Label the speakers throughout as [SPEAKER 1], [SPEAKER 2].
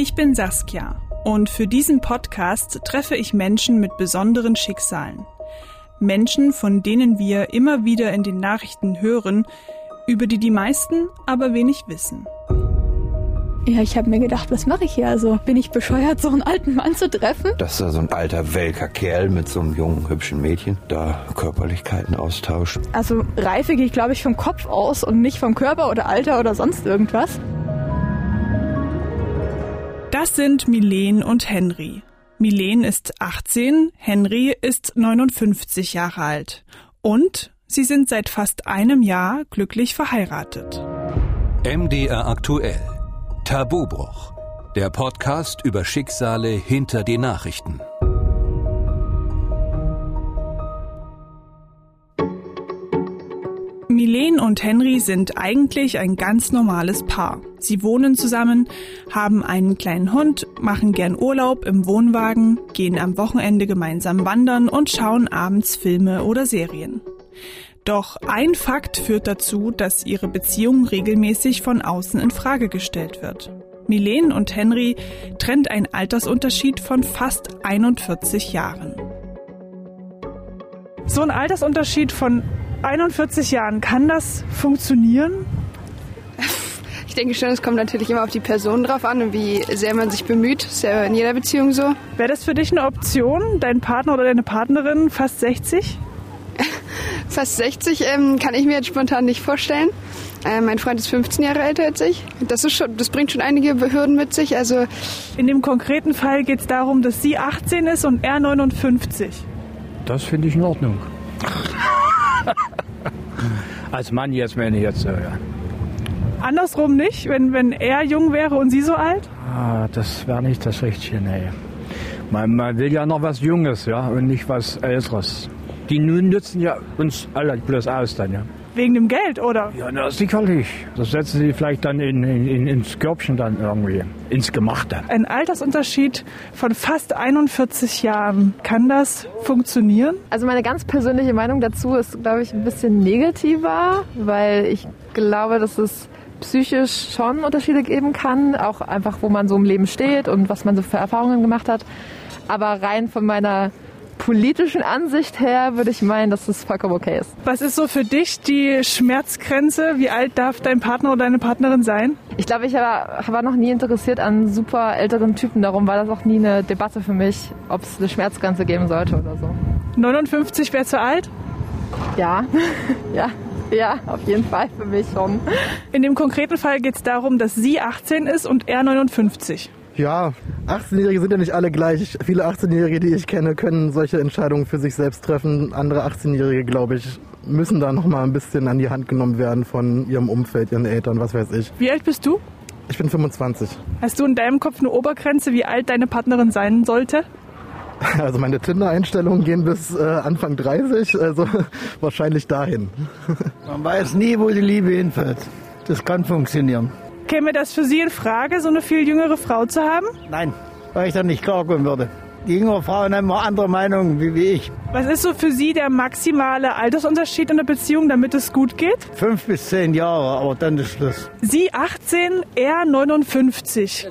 [SPEAKER 1] Ich bin Saskia und für diesen Podcast treffe ich Menschen mit besonderen Schicksalen. Menschen, von denen wir immer wieder in den Nachrichten hören, über die die meisten aber wenig wissen.
[SPEAKER 2] Ja, ich habe mir gedacht, was mache ich hier? Also bin ich bescheuert, so einen alten Mann zu treffen?
[SPEAKER 3] Dass da so ein alter, welker Kerl mit so einem jungen, hübschen Mädchen da Körperlichkeiten austauscht.
[SPEAKER 2] Also Reife gehe ich, glaube ich, vom Kopf aus und nicht vom Körper oder Alter oder sonst irgendwas.
[SPEAKER 1] Das sind Milene und Henry. Milene ist 18, Henry ist 59 Jahre alt. Und sie sind seit fast einem Jahr glücklich verheiratet.
[SPEAKER 4] MDR aktuell. Tabubruch. Der Podcast über Schicksale hinter die Nachrichten.
[SPEAKER 1] Milene und Henry sind eigentlich ein ganz normales Paar. Sie wohnen zusammen, haben einen kleinen Hund, machen gern Urlaub im Wohnwagen, gehen am Wochenende gemeinsam wandern und schauen abends Filme oder Serien. Doch ein Fakt führt dazu, dass ihre Beziehung regelmäßig von außen in Frage gestellt wird. Milene und Henry trennt ein Altersunterschied von fast 41 Jahren. So ein Altersunterschied von 41 Jahren, kann das funktionieren?
[SPEAKER 5] Ich denke schon, es kommt natürlich immer auf die Person drauf an und wie sehr man sich bemüht. Das ist ja in jeder Beziehung so.
[SPEAKER 1] Wäre das für dich eine Option, dein Partner oder deine Partnerin fast 60?
[SPEAKER 5] Fast 60 ähm, kann ich mir jetzt spontan nicht vorstellen. Äh, mein Freund ist 15 Jahre älter als ich. Das, ist schon, das bringt schon einige Hürden mit sich. Also
[SPEAKER 1] In dem konkreten Fall geht es darum, dass sie 18 ist und er 59.
[SPEAKER 6] Das finde ich in Ordnung. Als Mann jetzt meine ich jetzt so, ja.
[SPEAKER 1] Andersrum nicht, wenn, wenn er jung wäre und sie so alt?
[SPEAKER 6] Ah, das wäre nicht das Richtige, nee. Man, man will ja noch was Junges, ja, und nicht was Älteres. Die nun nützen ja uns alle bloß aus dann, ja.
[SPEAKER 1] Wegen dem Geld, oder?
[SPEAKER 6] Ja, na, sicherlich. Das setzen sie vielleicht dann in, in, ins Körbchen dann irgendwie, ins Gemachte.
[SPEAKER 1] Ein Altersunterschied von fast 41 Jahren. Kann das funktionieren?
[SPEAKER 2] Also meine ganz persönliche Meinung dazu ist, glaube ich, ein bisschen negativer, weil ich glaube, dass es psychisch schon Unterschiede geben kann, auch einfach, wo man so im Leben steht und was man so für Erfahrungen gemacht hat. Aber rein von meiner politischen Ansicht her würde ich meinen, dass es vollkommen okay ist.
[SPEAKER 1] Was ist so für dich die Schmerzgrenze? Wie alt darf dein Partner oder deine Partnerin sein?
[SPEAKER 2] Ich glaube, ich war, war noch nie interessiert an super älteren Typen. Darum war das auch nie eine Debatte für mich, ob es eine Schmerzgrenze geben sollte oder so.
[SPEAKER 1] 59 wäre zu alt?
[SPEAKER 2] Ja, ja, ja, auf jeden Fall für mich schon.
[SPEAKER 1] In dem konkreten Fall geht es darum, dass sie 18 ist und er 59.
[SPEAKER 7] Ja, 18-Jährige sind ja nicht alle gleich. Viele 18-Jährige, die ich kenne, können solche Entscheidungen für sich selbst treffen. Andere 18-Jährige, glaube ich, müssen da noch mal ein bisschen an die Hand genommen werden von ihrem Umfeld, ihren Eltern, was weiß ich.
[SPEAKER 1] Wie alt bist du?
[SPEAKER 7] Ich bin 25.
[SPEAKER 1] Hast du in deinem Kopf eine Obergrenze, wie alt deine Partnerin sein sollte?
[SPEAKER 7] Also meine Tinder-Einstellungen gehen bis äh, Anfang 30, also wahrscheinlich dahin.
[SPEAKER 8] Man weiß nie, wo die Liebe hinführt. Das kann funktionieren.
[SPEAKER 1] Käme das für Sie in Frage, so eine viel jüngere Frau zu haben?
[SPEAKER 8] Nein, weil ich dann nicht klarkommen würde. Die jüngeren Frauen haben immer andere Meinungen wie, wie ich.
[SPEAKER 1] Was ist so für Sie der maximale Altersunterschied in der Beziehung, damit es gut geht?
[SPEAKER 8] Fünf bis zehn Jahre, aber dann ist Schluss.
[SPEAKER 1] Sie 18, er 59.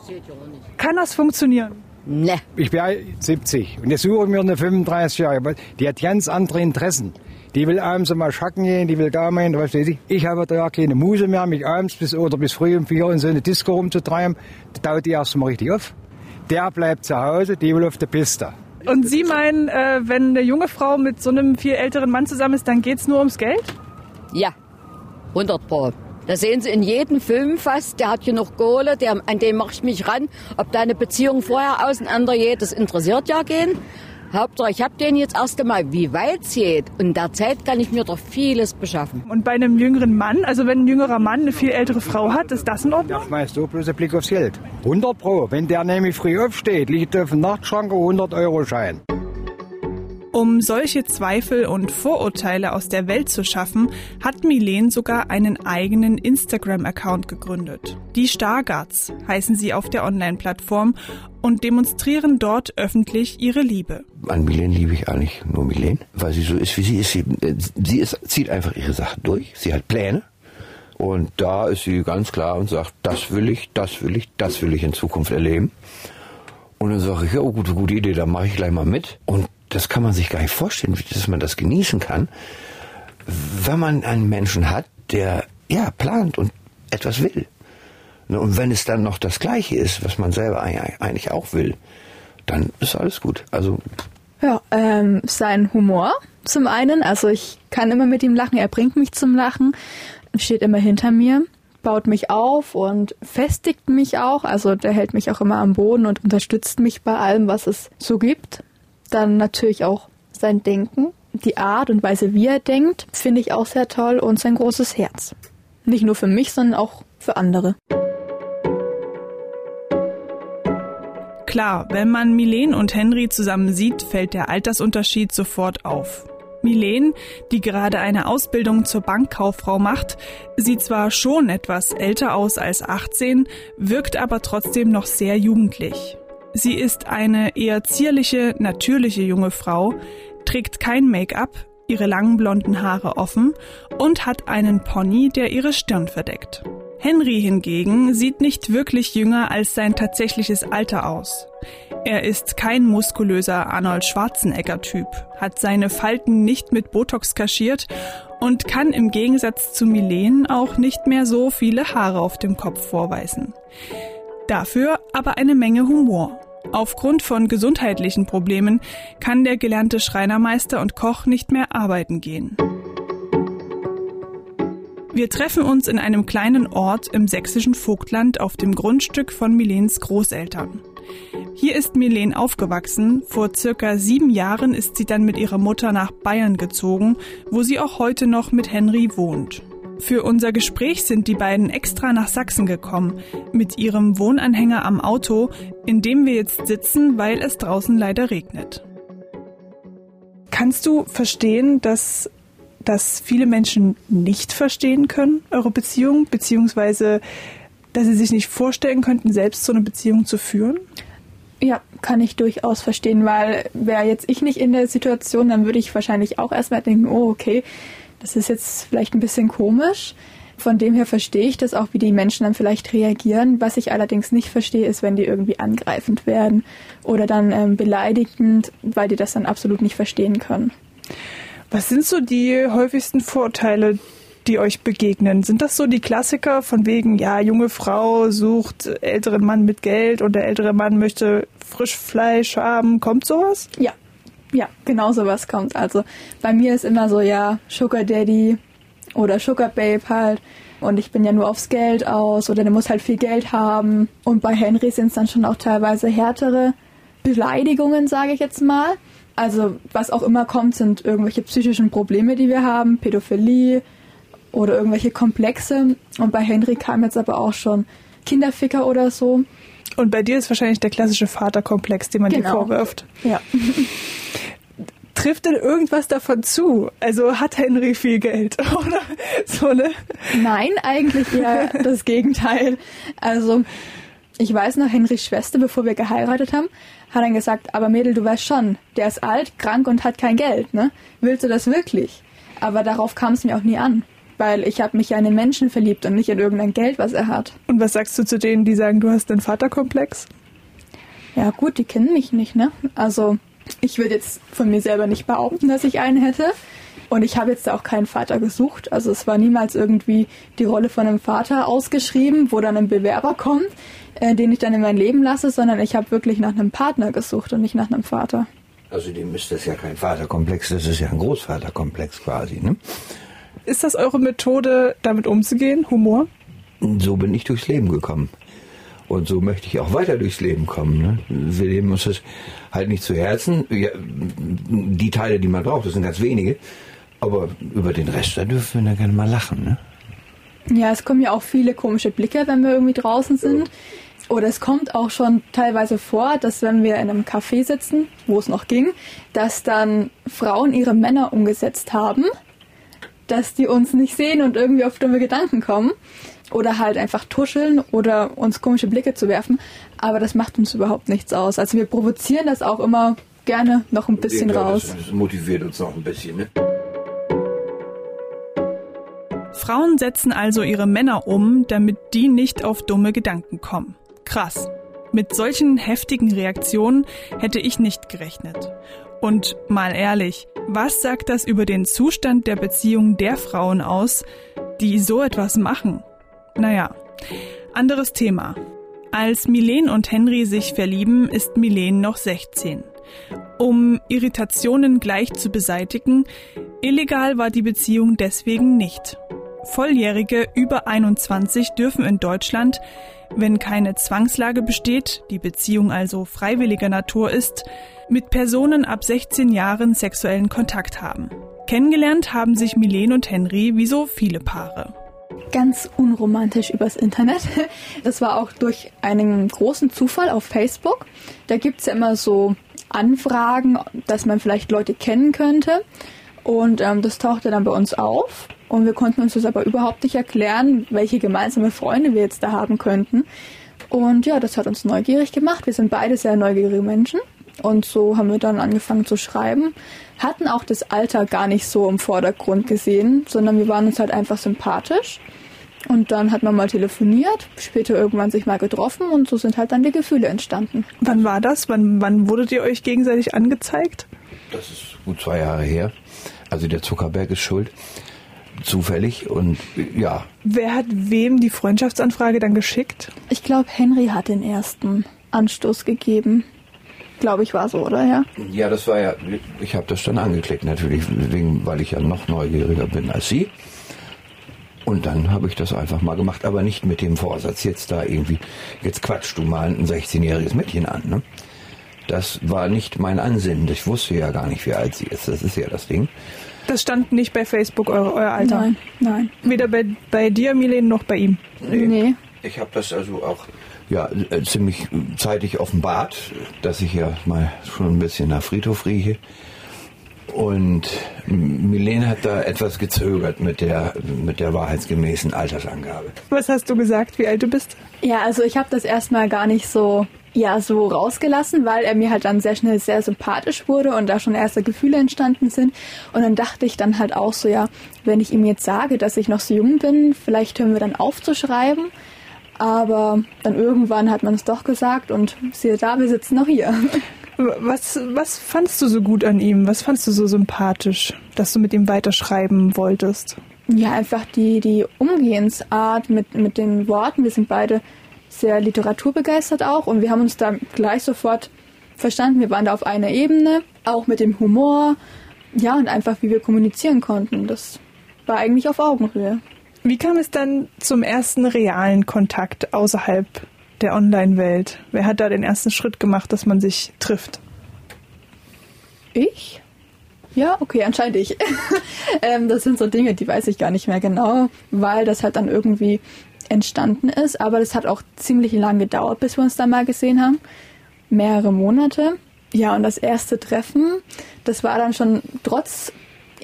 [SPEAKER 1] Kann das funktionieren?
[SPEAKER 9] Ne. Ich bin 70 und jetzt suche ich mir eine 35-Jährige. Die hat ganz andere Interessen. Die will abends mal schacken gehen, die will da meinen, was weiß ich. Ich habe da ja keine Muse mehr, mich abends bis oder bis früh um vier in so eine Disco rumzutreiben. Da taut die erst mal richtig auf. Der bleibt zu Hause, die will auf der Piste.
[SPEAKER 1] Und Sie meinen, äh, wenn eine junge Frau mit so einem viel älteren Mann zusammen ist, dann geht's nur ums Geld?
[SPEAKER 9] Ja, 100 Pro. Das sehen Sie in jedem Film fast. Der hat genug Kohle, der, an den mache ich mich ran. Ob deine Beziehung vorher auseinandergeht, das interessiert ja gehen. Hauptsache, ich habe den jetzt erst einmal, wie weit es geht. Und in der Zeit kann ich mir doch vieles beschaffen.
[SPEAKER 1] Und bei einem jüngeren Mann, also wenn ein jüngerer Mann eine viel ältere Frau hat, ist das in Ordnung?
[SPEAKER 9] Der schmeißt so bloß einen Blick aufs Geld. 100 Pro. Wenn der nämlich früh aufsteht, liegt auf dem Nachtschrank ein 100-Euro-Schein.
[SPEAKER 1] Um solche Zweifel und Vorurteile aus der Welt zu schaffen, hat Milene sogar einen eigenen Instagram-Account gegründet. Die Stargards heißen sie auf der Online-Plattform und demonstrieren dort öffentlich ihre Liebe.
[SPEAKER 3] An Milene liebe ich eigentlich nur Milene, weil sie so ist, wie sie ist. Sie, äh, sie ist, zieht einfach ihre Sachen durch. Sie hat Pläne. Und da ist sie ganz klar und sagt, das will ich, das will ich, das will ich in Zukunft erleben. Und dann sage ich, ja, oh, gute, gute Idee, da mache ich gleich mal mit. Und das kann man sich gar nicht vorstellen, dass man das genießen kann, wenn man einen Menschen hat, der ja plant und etwas will. Ne, und wenn es dann noch das Gleiche ist, was man selber eigentlich auch will, dann ist alles gut. Also
[SPEAKER 10] ja, ähm, sein Humor zum einen. Also ich kann immer mit ihm lachen. Er bringt mich zum Lachen, steht immer hinter mir, baut mich auf und festigt mich auch. Also der hält mich auch immer am Boden und unterstützt mich bei allem, was es so gibt. Dann natürlich auch sein Denken, die Art und Weise, wie er denkt, finde ich auch sehr toll und sein großes Herz. Nicht nur für mich, sondern auch für andere.
[SPEAKER 1] Klar, wenn man Milene und Henry zusammen sieht, fällt der Altersunterschied sofort auf. Milene, die gerade eine Ausbildung zur Bankkauffrau macht, sieht zwar schon etwas älter aus als 18, wirkt aber trotzdem noch sehr jugendlich. Sie ist eine eher zierliche, natürliche junge Frau, trägt kein Make-up, ihre langen blonden Haare offen und hat einen Pony, der ihre Stirn verdeckt. Henry hingegen sieht nicht wirklich jünger als sein tatsächliches Alter aus. Er ist kein muskulöser Arnold Schwarzenegger-Typ, hat seine Falten nicht mit Botox kaschiert und kann im Gegensatz zu Milen auch nicht mehr so viele Haare auf dem Kopf vorweisen. Dafür aber eine Menge Humor. Aufgrund von gesundheitlichen Problemen kann der gelernte Schreinermeister und Koch nicht mehr arbeiten gehen. Wir treffen uns in einem kleinen Ort im sächsischen Vogtland auf dem Grundstück von Milens Großeltern. Hier ist Milen aufgewachsen. Vor circa sieben Jahren ist sie dann mit ihrer Mutter nach Bayern gezogen, wo sie auch heute noch mit Henry wohnt. Für unser Gespräch sind die beiden extra nach Sachsen gekommen, mit ihrem Wohnanhänger am Auto, in dem wir jetzt sitzen, weil es draußen leider regnet. Kannst du verstehen, dass dass viele Menschen nicht verstehen können, eure Beziehung, beziehungsweise dass sie sich nicht vorstellen könnten, selbst so eine Beziehung zu führen?
[SPEAKER 10] Ja, kann ich durchaus verstehen, weil wäre jetzt ich nicht in der Situation, dann würde ich wahrscheinlich auch erstmal denken, oh, okay, das ist jetzt vielleicht ein bisschen komisch. Von dem her verstehe ich das auch, wie die Menschen dann vielleicht reagieren. Was ich allerdings nicht verstehe, ist, wenn die irgendwie angreifend werden oder dann ähm, beleidigend, weil die das dann absolut nicht verstehen können.
[SPEAKER 1] Was sind so die häufigsten Vorurteile, die euch begegnen? Sind das so die Klassiker von wegen, ja, junge Frau sucht älteren Mann mit Geld und der ältere Mann möchte Frischfleisch haben? Kommt sowas?
[SPEAKER 10] Ja, ja, genau sowas kommt. Also bei mir ist immer so, ja, Sugar Daddy oder Sugar Babe halt. Und ich bin ja nur aufs Geld aus oder der muss halt viel Geld haben. Und bei Henry sind es dann schon auch teilweise härtere Beleidigungen, sage ich jetzt mal. Also was auch immer kommt, sind irgendwelche psychischen Probleme, die wir haben, Pädophilie oder irgendwelche Komplexe. Und bei Henry kam jetzt aber auch schon Kinderficker oder so.
[SPEAKER 1] Und bei dir ist wahrscheinlich der klassische Vaterkomplex, den man genau. dir vorwirft.
[SPEAKER 10] Ja.
[SPEAKER 1] Trifft denn irgendwas davon zu? Also hat Henry viel Geld oder so ne?
[SPEAKER 10] Nein, eigentlich eher das Gegenteil. Also ich weiß noch, Henrys Schwester, bevor wir geheiratet haben, hat dann gesagt, aber Mädel, du weißt schon, der ist alt, krank und hat kein Geld, ne? Willst du das wirklich? Aber darauf kam es mir auch nie an, weil ich habe mich ja in den Menschen verliebt und nicht in irgendein Geld, was er hat.
[SPEAKER 1] Und was sagst du zu denen, die sagen, du hast einen Vaterkomplex?
[SPEAKER 10] Ja gut, die kennen mich nicht, ne? Also ich würde jetzt von mir selber nicht behaupten, dass ich einen hätte. Und ich habe jetzt auch keinen Vater gesucht. Also es war niemals irgendwie die Rolle von einem Vater ausgeschrieben, wo dann ein Bewerber kommt äh, den ich dann in mein Leben lasse, sondern ich habe wirklich nach einem Partner gesucht und nicht nach einem Vater.
[SPEAKER 3] Außerdem ist das ja kein Vaterkomplex, das ist ja ein Großvaterkomplex quasi. Ne?
[SPEAKER 1] Ist das eure Methode, damit umzugehen? Humor?
[SPEAKER 3] So bin ich durchs Leben gekommen. Und so möchte ich auch weiter durchs Leben kommen. Ne? Wir nehmen uns das halt nicht zu Herzen. Ja, die Teile, die man braucht, das sind ganz wenige. Aber über den Rest, da dürfen wir da gerne mal lachen. Ne?
[SPEAKER 10] Ja, es kommen ja auch viele komische Blicke, wenn wir irgendwie draußen sind. Oder es kommt auch schon teilweise vor, dass wenn wir in einem Café sitzen, wo es noch ging, dass dann Frauen ihre Männer umgesetzt haben, dass die uns nicht sehen und irgendwie auf dumme Gedanken kommen. Oder halt einfach tuscheln oder uns komische Blicke zu werfen. Aber das macht uns überhaupt nichts aus. Also wir provozieren das auch immer gerne noch ein bisschen raus.
[SPEAKER 3] Das motiviert uns noch ein bisschen, ne?
[SPEAKER 1] Frauen setzen also ihre Männer um, damit die nicht auf dumme Gedanken kommen. Krass. Mit solchen heftigen Reaktionen hätte ich nicht gerechnet. Und mal ehrlich, was sagt das über den Zustand der Beziehung der Frauen aus, die so etwas machen? Naja, anderes Thema. Als Milene und Henry sich verlieben, ist Milene noch 16. Um Irritationen gleich zu beseitigen, illegal war die Beziehung deswegen nicht. Volljährige über 21 dürfen in Deutschland, wenn keine Zwangslage besteht, die Beziehung also freiwilliger Natur ist, mit Personen ab 16 Jahren sexuellen Kontakt haben. Kennengelernt haben sich Milene und Henry wie so viele Paare.
[SPEAKER 10] Ganz unromantisch übers Internet. Das war auch durch einen großen Zufall auf Facebook. Da gibt es ja immer so Anfragen, dass man vielleicht Leute kennen könnte. Und ähm, das tauchte dann bei uns auf. Und wir konnten uns das aber überhaupt nicht erklären, welche gemeinsame Freunde wir jetzt da haben könnten. Und ja, das hat uns neugierig gemacht. Wir sind beide sehr neugierige Menschen. Und so haben wir dann angefangen zu schreiben. Hatten auch das Alter gar nicht so im Vordergrund gesehen, sondern wir waren uns halt einfach sympathisch. Und dann hat man mal telefoniert, später irgendwann sich mal getroffen und so sind halt dann die Gefühle entstanden.
[SPEAKER 1] Wann war das? Wann, wann wurdet ihr euch gegenseitig angezeigt?
[SPEAKER 3] Das ist gut zwei Jahre her. Also der Zuckerberg ist schuld. Zufällig und ja.
[SPEAKER 1] Wer hat wem die Freundschaftsanfrage dann geschickt?
[SPEAKER 10] Ich glaube, Henry hat den ersten Anstoß gegeben. Glaube ich, war so, oder? Ja,
[SPEAKER 3] Ja, das war ja, ich habe das dann angeklickt natürlich, wegen, weil ich ja noch neugieriger bin als Sie. Und dann habe ich das einfach mal gemacht, aber nicht mit dem Vorsatz, jetzt da irgendwie, jetzt quatschst du mal ein 16-jähriges Mädchen an. Ne? Das war nicht mein Ansinnen. Ich wusste ja gar nicht, wie alt sie ist. Das ist ja das Ding.
[SPEAKER 1] Das stand nicht bei Facebook, euer, euer Alter.
[SPEAKER 10] Nein, nein.
[SPEAKER 1] Weder bei, bei dir, Milene, noch bei ihm.
[SPEAKER 10] Nee.
[SPEAKER 3] Ich habe das also auch ja, äh, ziemlich zeitig offenbart, dass ich ja mal schon ein bisschen nach Friedhof rieche. Und Milene hat da etwas gezögert mit der, mit der wahrheitsgemäßen Altersangabe.
[SPEAKER 1] Was hast du gesagt, wie alt du bist?
[SPEAKER 10] Ja, also ich habe das erstmal gar nicht so ja so rausgelassen, weil er mir halt dann sehr schnell sehr sympathisch wurde und da schon erste Gefühle entstanden sind. Und dann dachte ich dann halt auch so, ja, wenn ich ihm jetzt sage, dass ich noch so jung bin, vielleicht hören wir dann auf zu schreiben. Aber dann irgendwann hat man es doch gesagt und siehe da, wir sitzen noch hier.
[SPEAKER 1] Was, was fandst du so gut an ihm? Was fandst du so sympathisch, dass du mit ihm weiterschreiben wolltest?
[SPEAKER 10] Ja, einfach die, die Umgehensart mit, mit den Worten. Wir sind beide sehr literaturbegeistert auch und wir haben uns da gleich sofort verstanden. Wir waren da auf einer Ebene, auch mit dem Humor, ja, und einfach wie wir kommunizieren konnten. Das war eigentlich auf Augenhöhe.
[SPEAKER 1] Wie kam es dann zum ersten realen Kontakt außerhalb der Online-Welt? Wer hat da den ersten Schritt gemacht, dass man sich trifft?
[SPEAKER 10] Ich? Ja, okay, anscheinend ich. ähm, das sind so Dinge, die weiß ich gar nicht mehr genau, weil das halt dann irgendwie entstanden ist. Aber das hat auch ziemlich lang gedauert, bis wir uns da mal gesehen haben. Mehrere Monate. Ja, und das erste Treffen, das war dann schon trotz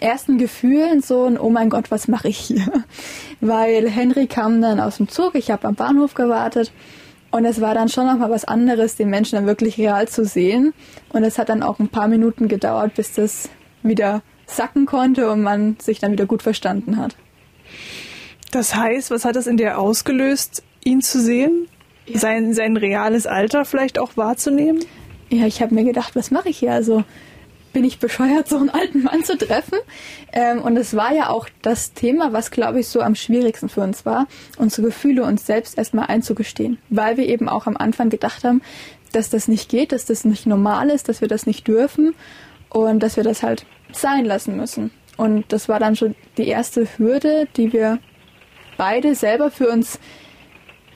[SPEAKER 10] ersten Gefühlen so ein Oh mein Gott, was mache ich hier? Weil Henry kam dann aus dem Zug, ich habe am Bahnhof gewartet und es war dann schon nochmal was anderes, den Menschen dann wirklich real zu sehen. Und es hat dann auch ein paar Minuten gedauert, bis das wieder sacken konnte und man sich dann wieder gut verstanden hat.
[SPEAKER 1] Das heißt, was hat das in dir ausgelöst, ihn zu sehen? Ja. Sein, sein reales Alter vielleicht auch wahrzunehmen?
[SPEAKER 10] Ja, ich habe mir gedacht, was mache ich hier? Also bin ich bescheuert, so einen alten Mann zu treffen? Ähm, und es war ja auch das Thema, was, glaube ich, so am schwierigsten für uns war, unsere Gefühle uns selbst erstmal einzugestehen. Weil wir eben auch am Anfang gedacht haben, dass das nicht geht, dass das nicht normal ist, dass wir das nicht dürfen und dass wir das halt sein lassen müssen. Und das war dann schon die erste Hürde, die wir beide selber für uns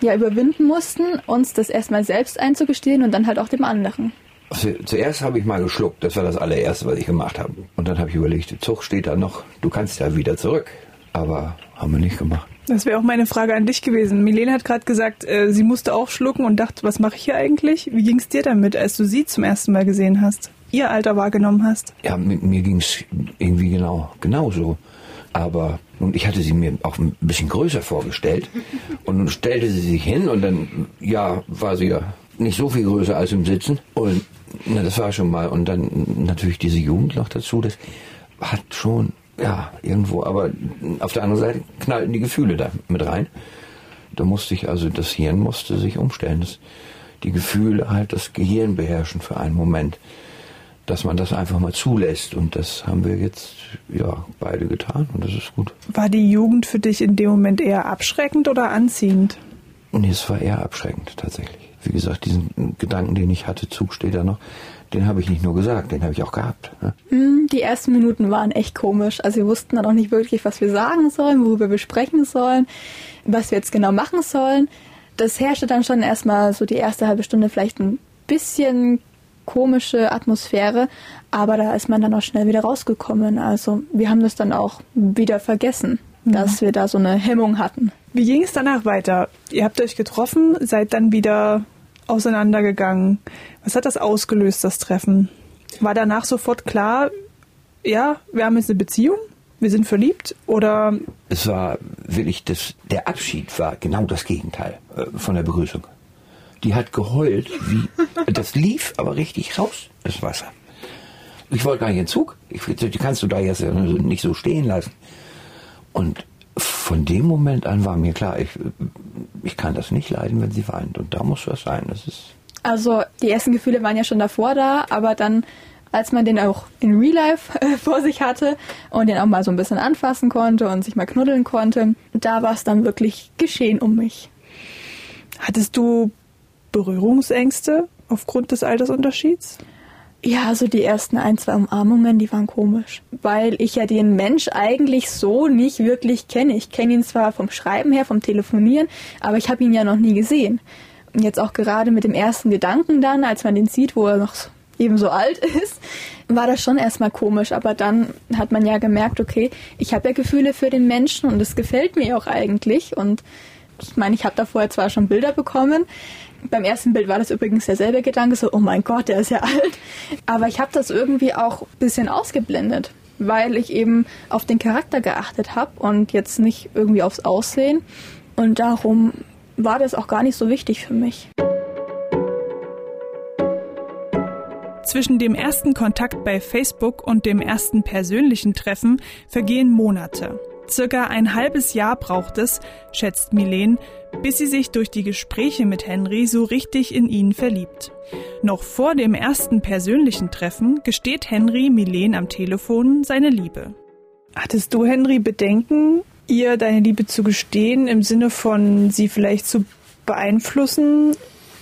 [SPEAKER 10] ja überwinden mussten, uns das erstmal selbst einzugestehen und dann halt auch dem anderen.
[SPEAKER 3] Also, zuerst habe ich mal geschluckt, das war das allererste, was ich gemacht habe. Und dann habe ich überlegt, der Zug steht da noch, du kannst ja wieder zurück. Aber haben wir nicht gemacht.
[SPEAKER 1] Das wäre auch meine Frage an dich gewesen. Milene hat gerade gesagt, äh, sie musste auch schlucken und dachte, was mache ich hier eigentlich? Wie ging es dir damit, als du sie zum ersten Mal gesehen hast? Ihr Alter wahrgenommen hast?
[SPEAKER 3] Ja, mit mir ging es irgendwie genau genauso. Aber und ich hatte sie mir auch ein bisschen größer vorgestellt. Und nun stellte sie sich hin und dann, ja, war sie ja nicht so viel größer als im Sitzen. Und na, das war schon mal. Und dann natürlich diese Jugend noch dazu, das hat schon ja, irgendwo, aber auf der anderen Seite knallten die Gefühle da mit rein. Da musste ich, also das Hirn musste sich umstellen. Das, die Gefühle halt das Gehirn beherrschen für einen Moment. Dass man das einfach mal zulässt. Und das haben wir jetzt, ja, beide getan und das ist gut.
[SPEAKER 1] War die Jugend für dich in dem Moment eher abschreckend oder anziehend?
[SPEAKER 3] Nee, es war eher abschreckend, tatsächlich. Wie gesagt, diesen Gedanken, den ich hatte, Zug steht da noch, den habe ich nicht nur gesagt, den habe ich auch gehabt. Ne?
[SPEAKER 10] Hm, Die ersten Minuten waren echt komisch. Also wir wussten dann auch nicht wirklich, was wir sagen sollen, worüber wir sprechen sollen, was wir jetzt genau machen sollen. Das herrschte dann schon erstmal so die erste halbe Stunde vielleicht ein bisschen komische Atmosphäre, aber da ist man dann auch schnell wieder rausgekommen. Also wir haben das dann auch wieder vergessen, dass wir da so eine Hemmung hatten.
[SPEAKER 1] Wie ging es danach weiter? Ihr habt euch getroffen, seid dann wieder auseinandergegangen. Was hat das ausgelöst, das Treffen? War danach sofort klar, ja, wir haben jetzt eine Beziehung, wir sind verliebt oder
[SPEAKER 3] Es war wirklich, das, der Abschied war genau das Gegenteil äh, von der Begrüßung. Die hat geheult, wie, das lief aber richtig raus, das Wasser. Ich wollte gar nicht in den Zug. Ich, die kannst du da jetzt nicht so stehen lassen. Und von dem Moment an war mir klar, ich, ich kann das nicht leiden, wenn sie weint. Und da muss was sein. Das ist
[SPEAKER 10] Also die ersten Gefühle waren ja schon davor da, aber dann, als man den auch in Real Life äh, vor sich hatte und den auch mal so ein bisschen anfassen konnte und sich mal knuddeln konnte, da war es dann wirklich geschehen um mich.
[SPEAKER 1] hattest du Berührungsängste aufgrund des Altersunterschieds?
[SPEAKER 10] Ja, so die ersten ein, zwei Umarmungen, die waren komisch. Weil ich ja den Mensch eigentlich so nicht wirklich kenne. Ich kenne ihn zwar vom Schreiben her, vom Telefonieren, aber ich habe ihn ja noch nie gesehen. Und jetzt auch gerade mit dem ersten Gedanken dann, als man den sieht, wo er noch eben so alt ist, war das schon erstmal komisch. Aber dann hat man ja gemerkt, okay, ich habe ja Gefühle für den Menschen und es gefällt mir auch eigentlich. Und ich meine, ich habe da vorher zwar schon Bilder bekommen. Beim ersten Bild war das übrigens derselbe Gedanke, so, oh mein Gott, der ist ja alt. Aber ich habe das irgendwie auch ein bisschen ausgeblendet, weil ich eben auf den Charakter geachtet habe und jetzt nicht irgendwie aufs Aussehen. Und darum war das auch gar nicht so wichtig für mich.
[SPEAKER 1] Zwischen dem ersten Kontakt bei Facebook und dem ersten persönlichen Treffen vergehen Monate. Circa ein halbes Jahr braucht es, schätzt Milene, bis sie sich durch die Gespräche mit Henry so richtig in ihn verliebt. Noch vor dem ersten persönlichen Treffen gesteht Henry Milene am Telefon seine Liebe. Hattest du, Henry, Bedenken, ihr deine Liebe zu gestehen, im Sinne von sie vielleicht zu beeinflussen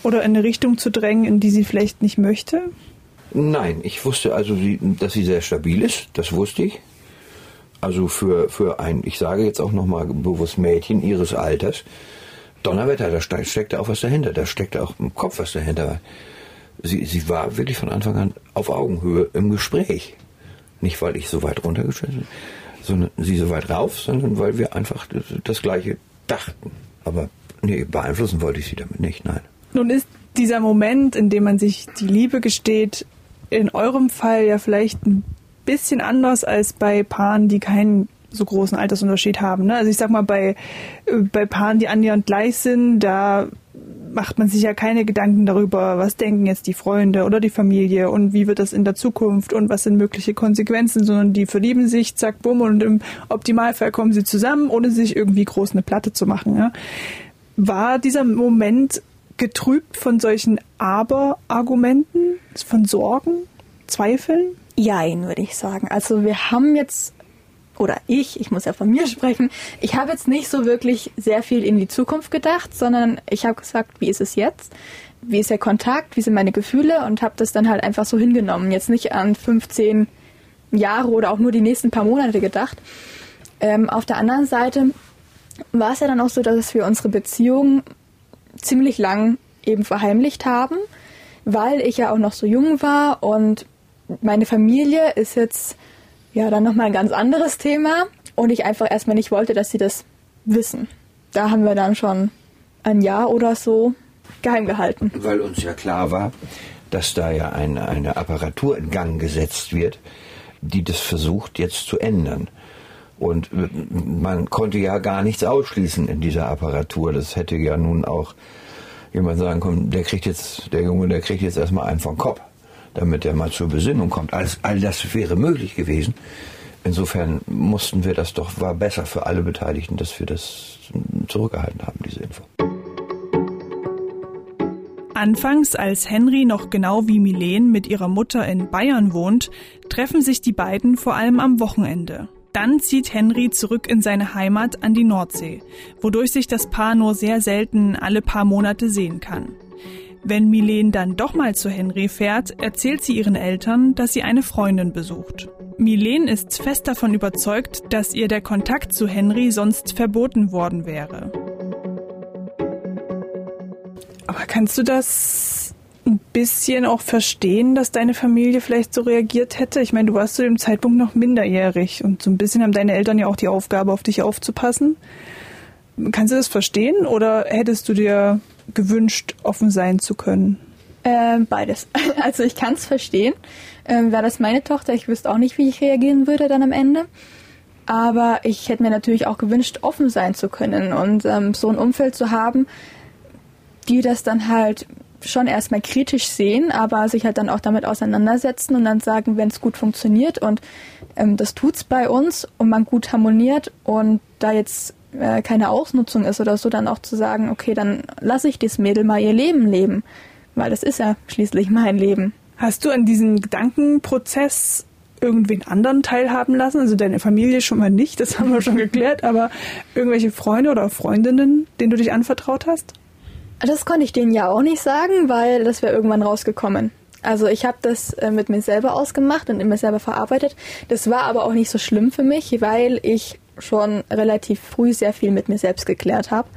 [SPEAKER 1] oder in eine Richtung zu drängen, in die sie vielleicht nicht möchte?
[SPEAKER 3] Nein, ich wusste also, dass sie sehr stabil ist. Das wusste ich. Also für, für ein, ich sage jetzt auch nochmal bewusst Mädchen ihres Alters, Donnerwetter, da ste- steckte auch was dahinter. Da steckte auch im Kopf was dahinter. Sie, sie war wirklich von Anfang an auf Augenhöhe im Gespräch. Nicht, weil ich so weit runtergestellt bin, sondern sie so weit rauf, sondern weil wir einfach das, das Gleiche dachten. Aber nee, beeinflussen wollte ich sie damit nicht, nein.
[SPEAKER 1] Nun ist dieser Moment, in dem man sich die Liebe gesteht, in eurem Fall ja vielleicht ein bisschen anders als bei Paaren, die keinen so großen Altersunterschied haben. Ne? Also ich sag mal, bei, äh, bei Paaren, die annähernd gleich sind, da macht man sich ja keine Gedanken darüber, was denken jetzt die Freunde oder die Familie und wie wird das in der Zukunft und was sind mögliche Konsequenzen, sondern die verlieben sich, zack, bumm, und im Optimalfall kommen sie zusammen, ohne sich irgendwie groß eine Platte zu machen. Ja? War dieser Moment getrübt von solchen Aber-Argumenten, von Sorgen, Zweifeln?
[SPEAKER 10] Jein, würde ich sagen. Also wir haben jetzt, oder ich, ich muss ja von mir sprechen, ich habe jetzt nicht so wirklich sehr viel in die Zukunft gedacht, sondern ich habe gesagt, wie ist es jetzt? Wie ist der Kontakt? Wie sind meine Gefühle? Und habe das dann halt einfach so hingenommen. Jetzt nicht an 15 Jahre oder auch nur die nächsten paar Monate gedacht. Ähm, auf der anderen Seite war es ja dann auch so, dass wir unsere Beziehung ziemlich lang eben verheimlicht haben, weil ich ja auch noch so jung war und meine Familie ist jetzt ja dann nochmal ein ganz anderes Thema und ich einfach erstmal nicht wollte, dass sie das wissen. Da haben wir dann schon ein Jahr oder so geheim gehalten.
[SPEAKER 3] Weil uns ja klar war, dass da ja eine, eine Apparatur in Gang gesetzt wird, die das versucht jetzt zu ändern. Und man konnte ja gar nichts ausschließen in dieser Apparatur. Das hätte ja nun auch jemand sagen können, der kriegt jetzt, der Junge, der kriegt jetzt erstmal einen vom Kopf, damit er mal zur Besinnung kommt. Alles, all das wäre möglich gewesen. insofern mussten wir das doch, war besser für alle Beteiligten, dass wir das zurückgehalten haben, diese Info.
[SPEAKER 1] Anfangs, als Henry noch genau wie Milene mit ihrer Mutter in Bayern wohnt, treffen sich die beiden vor allem am Wochenende. Dann zieht Henry zurück in seine Heimat an die Nordsee, wodurch sich das Paar nur sehr selten alle paar Monate sehen kann. Wenn Milene dann doch mal zu Henry fährt, erzählt sie ihren Eltern, dass sie eine Freundin besucht. Milene ist fest davon überzeugt, dass ihr der Kontakt zu Henry sonst verboten worden wäre. Aber kannst du das ein bisschen auch verstehen, dass deine Familie vielleicht so reagiert hätte? Ich meine, du warst zu dem Zeitpunkt noch minderjährig und so ein bisschen haben deine Eltern ja auch die Aufgabe, auf dich aufzupassen. Kannst du das verstehen oder hättest du dir gewünscht, offen sein zu können?
[SPEAKER 10] Ähm, beides. Also ich kann es verstehen. Ähm, Wäre das meine Tochter, ich wüsste auch nicht, wie ich reagieren würde dann am Ende. Aber ich hätte mir natürlich auch gewünscht, offen sein zu können und ähm, so ein Umfeld zu haben, die das dann halt schon erstmal kritisch sehen, aber sich halt dann auch damit auseinandersetzen und dann sagen, wenn es gut funktioniert und ähm, das tut's bei uns und man gut harmoniert und da jetzt äh, keine Ausnutzung ist oder so, dann auch zu sagen, okay, dann lasse ich das Mädel mal ihr Leben leben, weil das ist ja schließlich mein Leben.
[SPEAKER 1] Hast du an diesem Gedankenprozess irgendwen anderen teilhaben lassen? Also deine Familie schon mal nicht, das haben wir schon geklärt, aber irgendwelche Freunde oder Freundinnen, denen du dich anvertraut hast?
[SPEAKER 10] Das konnte ich denen ja auch nicht sagen, weil das wäre irgendwann rausgekommen. Also ich habe das äh, mit mir selber ausgemacht und in mir selber verarbeitet. Das war aber auch nicht so schlimm für mich, weil ich schon relativ früh sehr viel mit mir selbst geklärt habe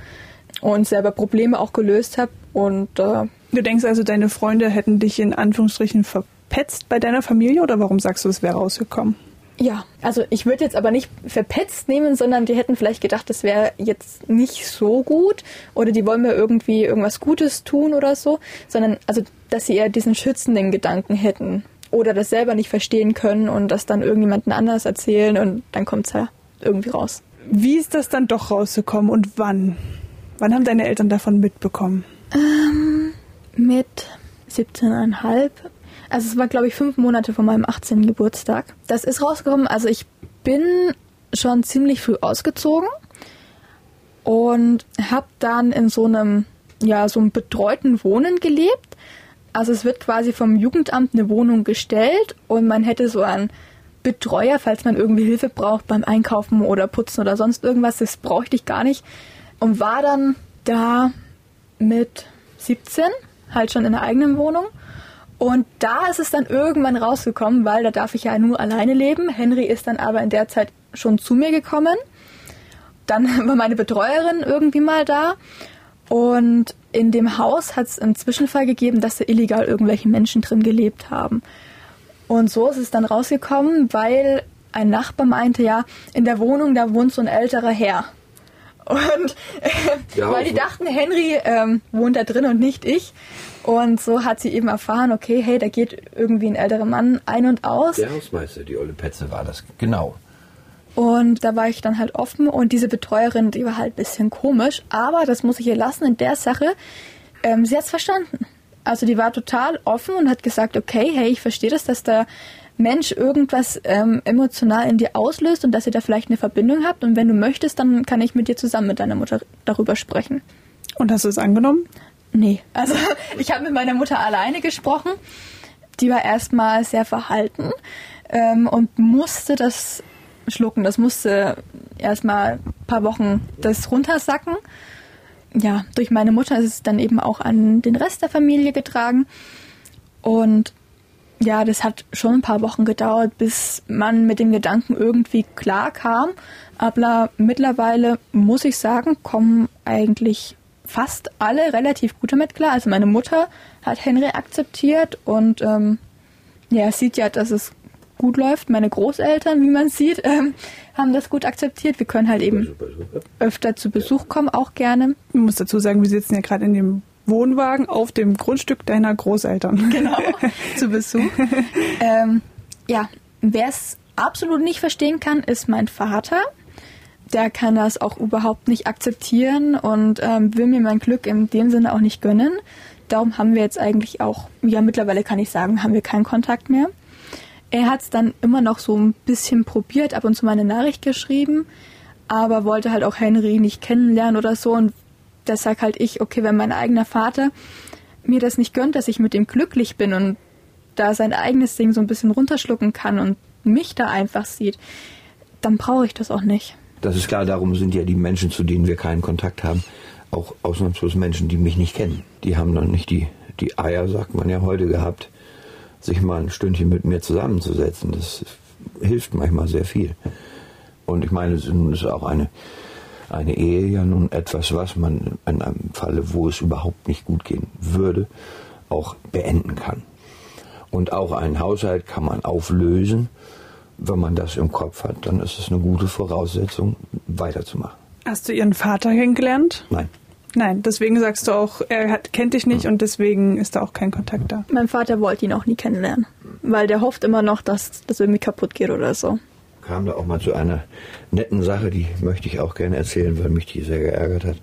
[SPEAKER 10] und selber Probleme auch gelöst habe. Und äh,
[SPEAKER 1] du denkst also, deine Freunde hätten dich in Anführungsstrichen verpetzt bei deiner Familie oder warum sagst du, es wäre rausgekommen?
[SPEAKER 10] Ja, also ich würde jetzt aber nicht verpetzt nehmen, sondern die hätten vielleicht gedacht, das wäre jetzt nicht so gut oder die wollen mir irgendwie irgendwas Gutes tun oder so, sondern also, dass sie eher diesen schützenden Gedanken hätten oder das selber nicht verstehen können und das dann irgendjemanden anders erzählen und dann kommt es ja irgendwie raus.
[SPEAKER 1] Wie ist das dann doch rausgekommen und wann? Wann haben deine Eltern davon mitbekommen?
[SPEAKER 10] Ähm, mit 17,5 also es war, glaube ich, fünf Monate vor meinem 18. Geburtstag. Das ist rausgekommen. Also ich bin schon ziemlich früh ausgezogen und habe dann in so einem, ja, so einem betreuten Wohnen gelebt. Also es wird quasi vom Jugendamt eine Wohnung gestellt und man hätte so einen Betreuer, falls man irgendwie Hilfe braucht beim Einkaufen oder Putzen oder sonst irgendwas. Das brauchte ich gar nicht. Und war dann da mit 17, halt schon in der eigenen Wohnung und da ist es dann irgendwann rausgekommen, weil da darf ich ja nur alleine leben. Henry ist dann aber in der Zeit schon zu mir gekommen. Dann war meine Betreuerin irgendwie mal da. Und in dem Haus hat es einen Zwischenfall gegeben, dass da illegal irgendwelche Menschen drin gelebt haben. Und so ist es dann rausgekommen, weil ein Nachbar meinte, ja, in der Wohnung, da wohnt so ein älterer Herr. Und äh, ja, weil die dachten, Henry ähm, wohnt da drin und nicht ich. Und so hat sie eben erfahren, okay, hey, da geht irgendwie ein älterer Mann ein und aus.
[SPEAKER 3] Der Hausmeister, die Olle Petze war das, genau.
[SPEAKER 10] Und da war ich dann halt offen und diese Betreuerin, die war halt ein bisschen komisch, aber das muss ich ihr lassen in der Sache, ähm, sie hat es verstanden. Also die war total offen und hat gesagt, okay, hey, ich verstehe das, dass der Mensch irgendwas ähm, emotional in dir auslöst und dass ihr da vielleicht eine Verbindung habt und wenn du möchtest, dann kann ich mit dir zusammen mit deiner Mutter darüber sprechen.
[SPEAKER 1] Und hast du es angenommen?
[SPEAKER 10] Nee. Also ich habe mit meiner Mutter alleine gesprochen. Die war erstmal sehr verhalten ähm, und musste das schlucken. Das musste erstmal ein paar Wochen das runtersacken. Ja, durch meine Mutter ist es dann eben auch an den Rest der Familie getragen. Und ja, das hat schon ein paar Wochen gedauert, bis man mit dem Gedanken irgendwie klar kam. Aber mittlerweile muss ich sagen, kommen eigentlich fast alle relativ gut damit klar. Also meine Mutter hat Henry akzeptiert und ähm, ja, sieht ja, dass es gut läuft. Meine Großeltern, wie man sieht, ähm, haben das gut akzeptiert. Wir können halt eben super, super. öfter zu Besuch kommen, auch gerne.
[SPEAKER 1] Ich muss dazu sagen, wir sitzen ja gerade in dem Wohnwagen auf dem Grundstück deiner Großeltern.
[SPEAKER 10] Genau, zu Besuch. ähm, ja, wer es absolut nicht verstehen kann, ist mein Vater der kann das auch überhaupt nicht akzeptieren und ähm, will mir mein Glück in dem Sinne auch nicht gönnen. Darum haben wir jetzt eigentlich auch, ja mittlerweile kann ich sagen, haben wir keinen Kontakt mehr. Er hat es dann immer noch so ein bisschen probiert, ab und zu mal eine Nachricht geschrieben, aber wollte halt auch Henry nicht kennenlernen oder so. Und deshalb halt ich, okay, wenn mein eigener Vater mir das nicht gönnt, dass ich mit ihm glücklich bin und da sein eigenes Ding so ein bisschen runterschlucken kann und mich da einfach sieht, dann brauche ich das auch nicht.
[SPEAKER 3] Das ist klar, darum sind ja die Menschen, zu denen wir keinen Kontakt haben, auch ausnahmslos Menschen, die mich nicht kennen. Die haben dann nicht die, die Eier, sagt man ja heute, gehabt, sich mal ein Stündchen mit mir zusammenzusetzen. Das hilft manchmal sehr viel. Und ich meine, es ist auch eine, eine Ehe ja nun etwas, was man in einem Falle, wo es überhaupt nicht gut gehen würde, auch beenden kann. Und auch einen Haushalt kann man auflösen. Wenn man das im Kopf hat, dann ist es eine gute Voraussetzung, weiterzumachen.
[SPEAKER 1] Hast du ihren Vater kennengelernt?
[SPEAKER 3] Nein.
[SPEAKER 1] Nein, deswegen sagst du auch, er hat, kennt dich nicht und deswegen ist da auch kein Kontakt da.
[SPEAKER 10] Mein Vater wollte ihn auch nie kennenlernen, weil der hofft immer noch, dass das irgendwie kaputt geht oder so.
[SPEAKER 3] Kam da auch mal zu einer netten Sache, die möchte ich auch gerne erzählen, weil mich die sehr geärgert hat.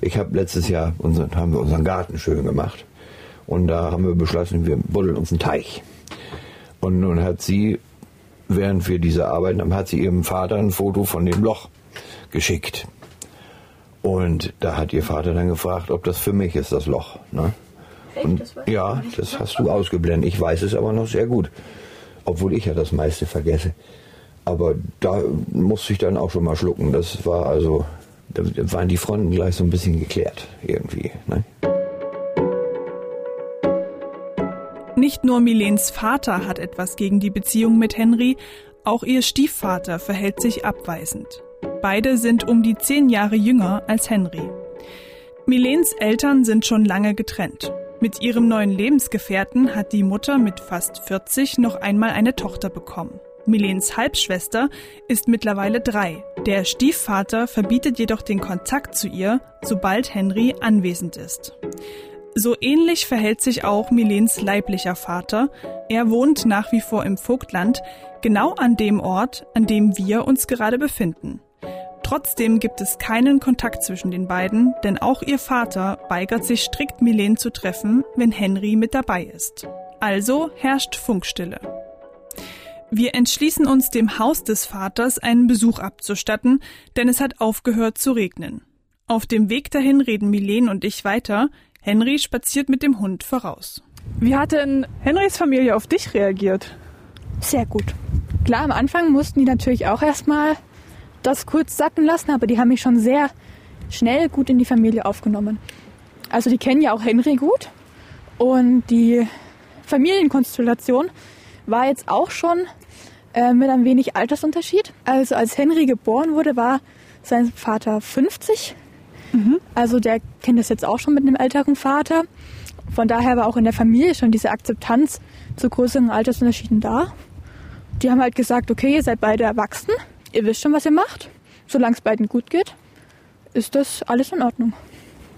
[SPEAKER 3] Ich habe letztes Jahr unseren, haben wir unseren Garten schön gemacht und da haben wir beschlossen, wir buddeln uns einen Teich. Und nun hat sie, während wir diese Arbeiten haben, hat sie ihrem Vater ein Foto von dem Loch geschickt. Und da hat ihr Vater dann gefragt, ob das für mich ist, das Loch. Ne? Und, ja, das hast du ausgeblendet. Ich weiß es aber noch sehr gut. Obwohl ich ja das meiste vergesse. Aber da musste ich dann auch schon mal schlucken. Das war also, da waren die Fronten gleich so ein bisschen geklärt irgendwie. Ne?
[SPEAKER 1] Nicht nur Milens Vater hat etwas gegen die Beziehung mit Henry, auch ihr Stiefvater verhält sich abweisend. Beide sind um die zehn Jahre jünger als Henry. Milens Eltern sind schon lange getrennt. Mit ihrem neuen Lebensgefährten hat die Mutter mit fast 40 noch einmal eine Tochter bekommen. Milens Halbschwester ist mittlerweile drei. Der Stiefvater verbietet jedoch den Kontakt zu ihr, sobald Henry anwesend ist. So ähnlich verhält sich auch Milens leiblicher Vater. Er wohnt nach wie vor im Vogtland, genau an dem Ort, an dem wir uns gerade befinden. Trotzdem gibt es keinen Kontakt zwischen den beiden, denn auch ihr Vater weigert sich strikt, Milen zu treffen, wenn Henry mit dabei ist. Also herrscht Funkstille. Wir entschließen uns, dem Haus des Vaters einen Besuch abzustatten, denn es hat aufgehört zu regnen. Auf dem Weg dahin reden Milen und ich weiter. Henry spaziert mit dem Hund voraus. Wie hat denn Henrys Familie auf dich reagiert?
[SPEAKER 10] Sehr gut. Klar, am Anfang mussten die natürlich auch erstmal das kurz sacken lassen, aber die haben mich schon sehr schnell gut in die Familie aufgenommen. Also die kennen ja auch Henry gut und die Familienkonstellation war jetzt auch schon äh, mit ein wenig Altersunterschied. Also als Henry geboren wurde, war sein Vater 50. Mhm. Also der kennt das jetzt auch schon mit einem älteren Vater. Von daher war auch in der Familie schon diese Akzeptanz zu größeren Altersunterschieden da. Die haben halt gesagt, okay, ihr seid beide erwachsen ihr wisst schon, was ihr macht. Solange es beiden gut geht, ist das alles in Ordnung.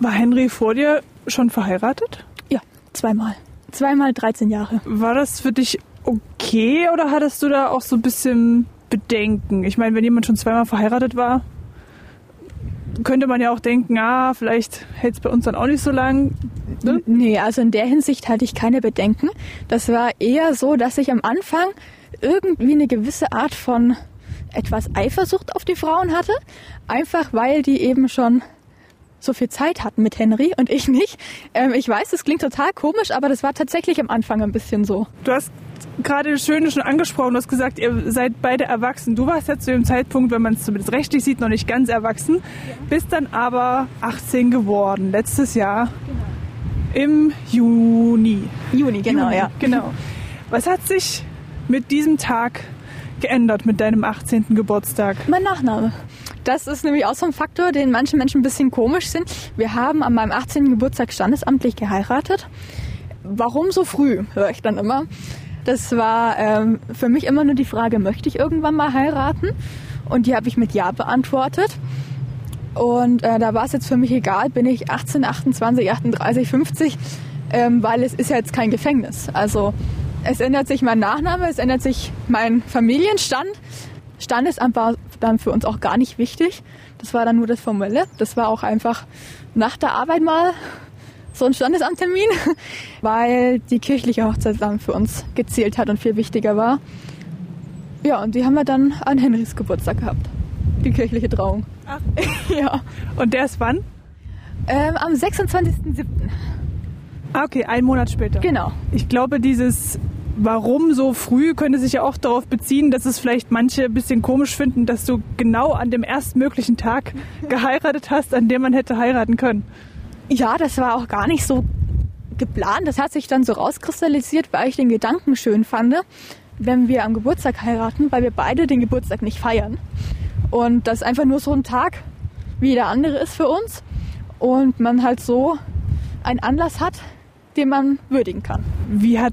[SPEAKER 1] War Henry vor dir schon verheiratet?
[SPEAKER 10] Ja, zweimal. Zweimal 13 Jahre.
[SPEAKER 1] War das für dich okay oder hattest du da auch so ein bisschen Bedenken? Ich meine, wenn jemand schon zweimal verheiratet war, könnte man ja auch denken, ah, vielleicht hält es bei uns dann auch nicht so lang.
[SPEAKER 10] Ne? Nee, also in der Hinsicht hatte ich keine Bedenken. Das war eher so, dass ich am Anfang irgendwie eine gewisse Art von etwas Eifersucht auf die Frauen hatte, einfach weil die eben schon so viel Zeit hatten mit Henry und ich nicht. Ähm, ich weiß, das klingt total komisch, aber das war tatsächlich am Anfang ein bisschen so.
[SPEAKER 1] Du hast gerade schön schon angesprochen, du hast gesagt, ihr seid beide erwachsen. Du warst ja zu dem Zeitpunkt, wenn man es zumindest rechtlich sieht, noch nicht ganz erwachsen, ja. bist dann aber 18 geworden, letztes Jahr genau. im Juni.
[SPEAKER 10] Juni, genau, Juni, ja.
[SPEAKER 1] Genau. Was hat sich mit diesem Tag geändert mit deinem 18. Geburtstag?
[SPEAKER 10] Mein Nachname. Das ist nämlich auch so ein Faktor, den manche Menschen ein bisschen komisch sind. Wir haben an meinem 18. Geburtstag standesamtlich geheiratet. Warum so früh, höre ich dann immer. Das war ähm, für mich immer nur die Frage, möchte ich irgendwann mal heiraten? Und die habe ich mit Ja beantwortet. Und äh, da war es jetzt für mich egal, bin ich 18, 28, 38, 50, ähm, weil es ist ja jetzt kein Gefängnis. Also es ändert sich mein Nachname, es ändert sich mein Familienstand. Standesamt war dann für uns auch gar nicht wichtig. Das war dann nur das Formelle. Das war auch einfach nach der Arbeit mal so ein Standesamttermin, weil die kirchliche Hochzeit dann für uns gezählt hat und viel wichtiger war. Ja, und die haben wir dann an Henrys Geburtstag gehabt. Die kirchliche Trauung.
[SPEAKER 1] Ach.
[SPEAKER 10] ja.
[SPEAKER 1] Und der ist wann?
[SPEAKER 10] Ähm, am 26.07.
[SPEAKER 1] Ah, okay, einen Monat später.
[SPEAKER 10] Genau.
[SPEAKER 1] Ich glaube, dieses Warum so früh könnte sich ja auch darauf beziehen, dass es vielleicht manche ein bisschen komisch finden, dass du genau an dem erstmöglichen Tag geheiratet hast, an dem man hätte heiraten können.
[SPEAKER 10] Ja, das war auch gar nicht so geplant. Das hat sich dann so rauskristallisiert, weil ich den Gedanken schön fand, wenn wir am Geburtstag heiraten, weil wir beide den Geburtstag nicht feiern. Und das einfach nur so ein Tag wie jeder andere ist für uns. Und man halt so einen Anlass hat, den man würdigen kann.
[SPEAKER 1] Wie hat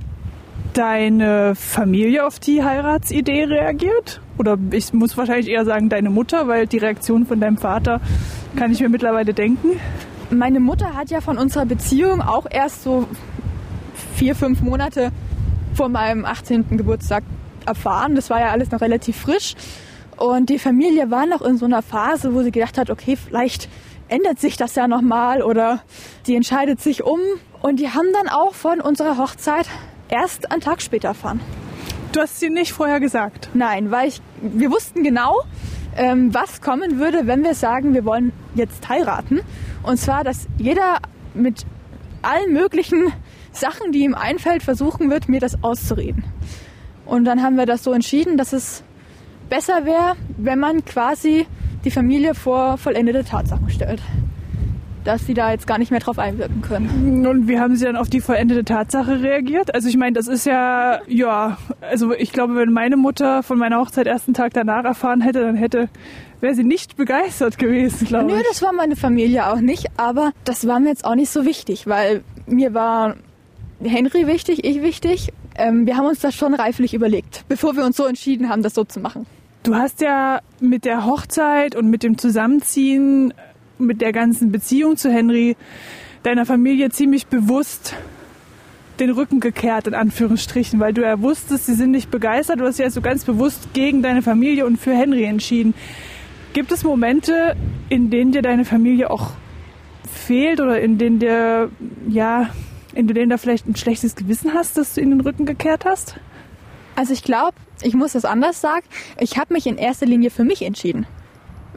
[SPEAKER 1] deine Familie auf die Heiratsidee reagiert? Oder ich muss wahrscheinlich eher sagen deine Mutter, weil die Reaktion von deinem Vater kann ich mir mittlerweile denken.
[SPEAKER 10] Meine Mutter hat ja von unserer Beziehung auch erst so vier, fünf Monate vor meinem 18. Geburtstag erfahren. Das war ja alles noch relativ frisch. Und die Familie war noch in so einer Phase, wo sie gedacht hat, okay, vielleicht ändert sich das ja nochmal oder die entscheidet sich um. Und die haben dann auch von unserer Hochzeit erst einen Tag später erfahren.
[SPEAKER 1] Du hast sie nicht vorher gesagt?
[SPEAKER 10] Nein, weil ich, wir wussten genau, ähm, was kommen würde, wenn wir sagen, wir wollen jetzt heiraten. Und zwar, dass jeder mit allen möglichen Sachen, die ihm einfällt, versuchen wird, mir das auszureden. Und dann haben wir das so entschieden, dass es besser wäre, wenn man quasi die Familie vor vollendete Tatsachen stellt. Dass sie da jetzt gar nicht mehr drauf einwirken können.
[SPEAKER 1] Und wie haben sie dann auf die vollendete Tatsache reagiert? Also ich meine, das ist ja, ja, also ich glaube, wenn meine Mutter von meiner Hochzeit ersten Tag danach erfahren hätte, dann hätte, wäre sie nicht begeistert gewesen, glaube ich.
[SPEAKER 10] Nö, das war meine Familie auch nicht, aber das war mir jetzt auch nicht so wichtig, weil mir war Henry wichtig, ich wichtig. Ähm, wir haben uns das schon reiflich überlegt, bevor wir uns so entschieden haben, das so zu machen.
[SPEAKER 1] Du hast ja mit der Hochzeit und mit dem Zusammenziehen, mit der ganzen Beziehung zu Henry, deiner Familie ziemlich bewusst den Rücken gekehrt, in Anführungsstrichen, weil du ja wusstest, sie sind nicht begeistert. Du hast dich also ganz bewusst gegen deine Familie und für Henry entschieden. Gibt es Momente, in denen dir deine Familie auch fehlt oder in denen dir, ja, in denen du vielleicht ein schlechtes Gewissen hast, dass du ihnen den Rücken gekehrt hast?
[SPEAKER 10] Also ich glaube, ich muss das anders sagen. Ich habe mich in erster Linie für mich entschieden.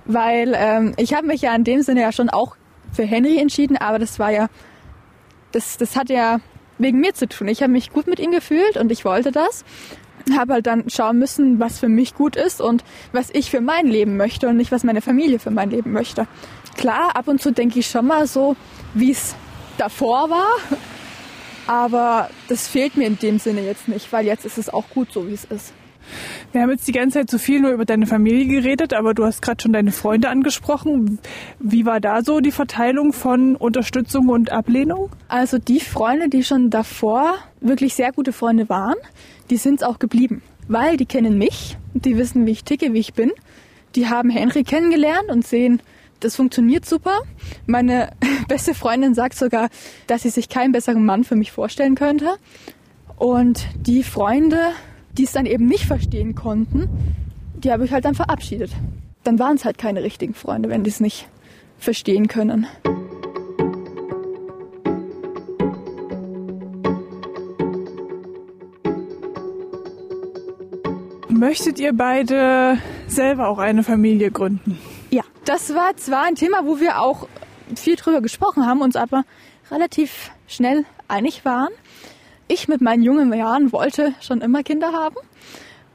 [SPEAKER 10] Weil ähm, ich habe mich ja in dem Sinne ja schon auch für Henry entschieden, aber das war ja, das, das hat ja wegen mir zu tun. Ich habe mich gut mit ihm gefühlt und ich wollte das. Habe halt dann schauen müssen, was für mich gut ist und was ich für mein Leben möchte und nicht, was meine Familie für mein Leben möchte. Klar, ab und zu denke ich schon mal so, wie es davor war. Aber das fehlt mir in dem Sinne jetzt nicht, weil jetzt ist es auch gut so, wie es ist.
[SPEAKER 1] Wir haben jetzt die ganze Zeit so viel nur über deine Familie geredet, aber du hast gerade schon deine Freunde angesprochen. Wie war da so die Verteilung von Unterstützung und Ablehnung?
[SPEAKER 10] Also die Freunde, die schon davor wirklich sehr gute Freunde waren, die sind es auch geblieben. Weil die kennen mich, die wissen, wie ich ticke, wie ich bin. Die haben Henry kennengelernt und sehen, das funktioniert super. Meine beste Freundin sagt sogar, dass sie sich keinen besseren Mann für mich vorstellen könnte. Und die Freunde, die es dann eben nicht verstehen konnten, die habe ich halt dann verabschiedet. Dann waren es halt keine richtigen Freunde, wenn die es nicht verstehen können.
[SPEAKER 1] Möchtet ihr beide selber auch eine Familie gründen?
[SPEAKER 10] Ja, das war zwar ein Thema, wo wir auch viel drüber gesprochen haben, uns aber relativ schnell einig waren. Ich mit meinen jungen Jahren wollte schon immer Kinder haben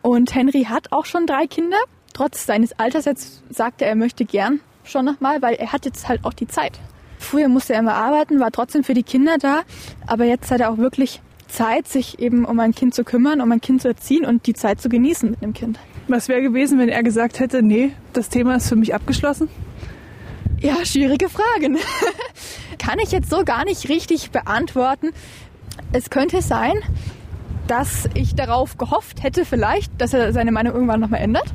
[SPEAKER 10] und Henry hat auch schon drei Kinder. Trotz seines Alters jetzt sagte er, er möchte gern schon nochmal, weil er hat jetzt halt auch die Zeit. Früher musste er immer arbeiten, war trotzdem für die Kinder da, aber jetzt hat er auch wirklich Zeit, sich eben um ein Kind zu kümmern, um ein Kind zu erziehen und die Zeit zu genießen mit dem Kind.
[SPEAKER 1] Was wäre gewesen, wenn er gesagt hätte, nee, das Thema ist für mich abgeschlossen?
[SPEAKER 10] Ja, schwierige Fragen. Kann ich jetzt so gar nicht richtig beantworten. Es könnte sein, dass ich darauf gehofft hätte, vielleicht, dass er seine Meinung irgendwann nochmal ändert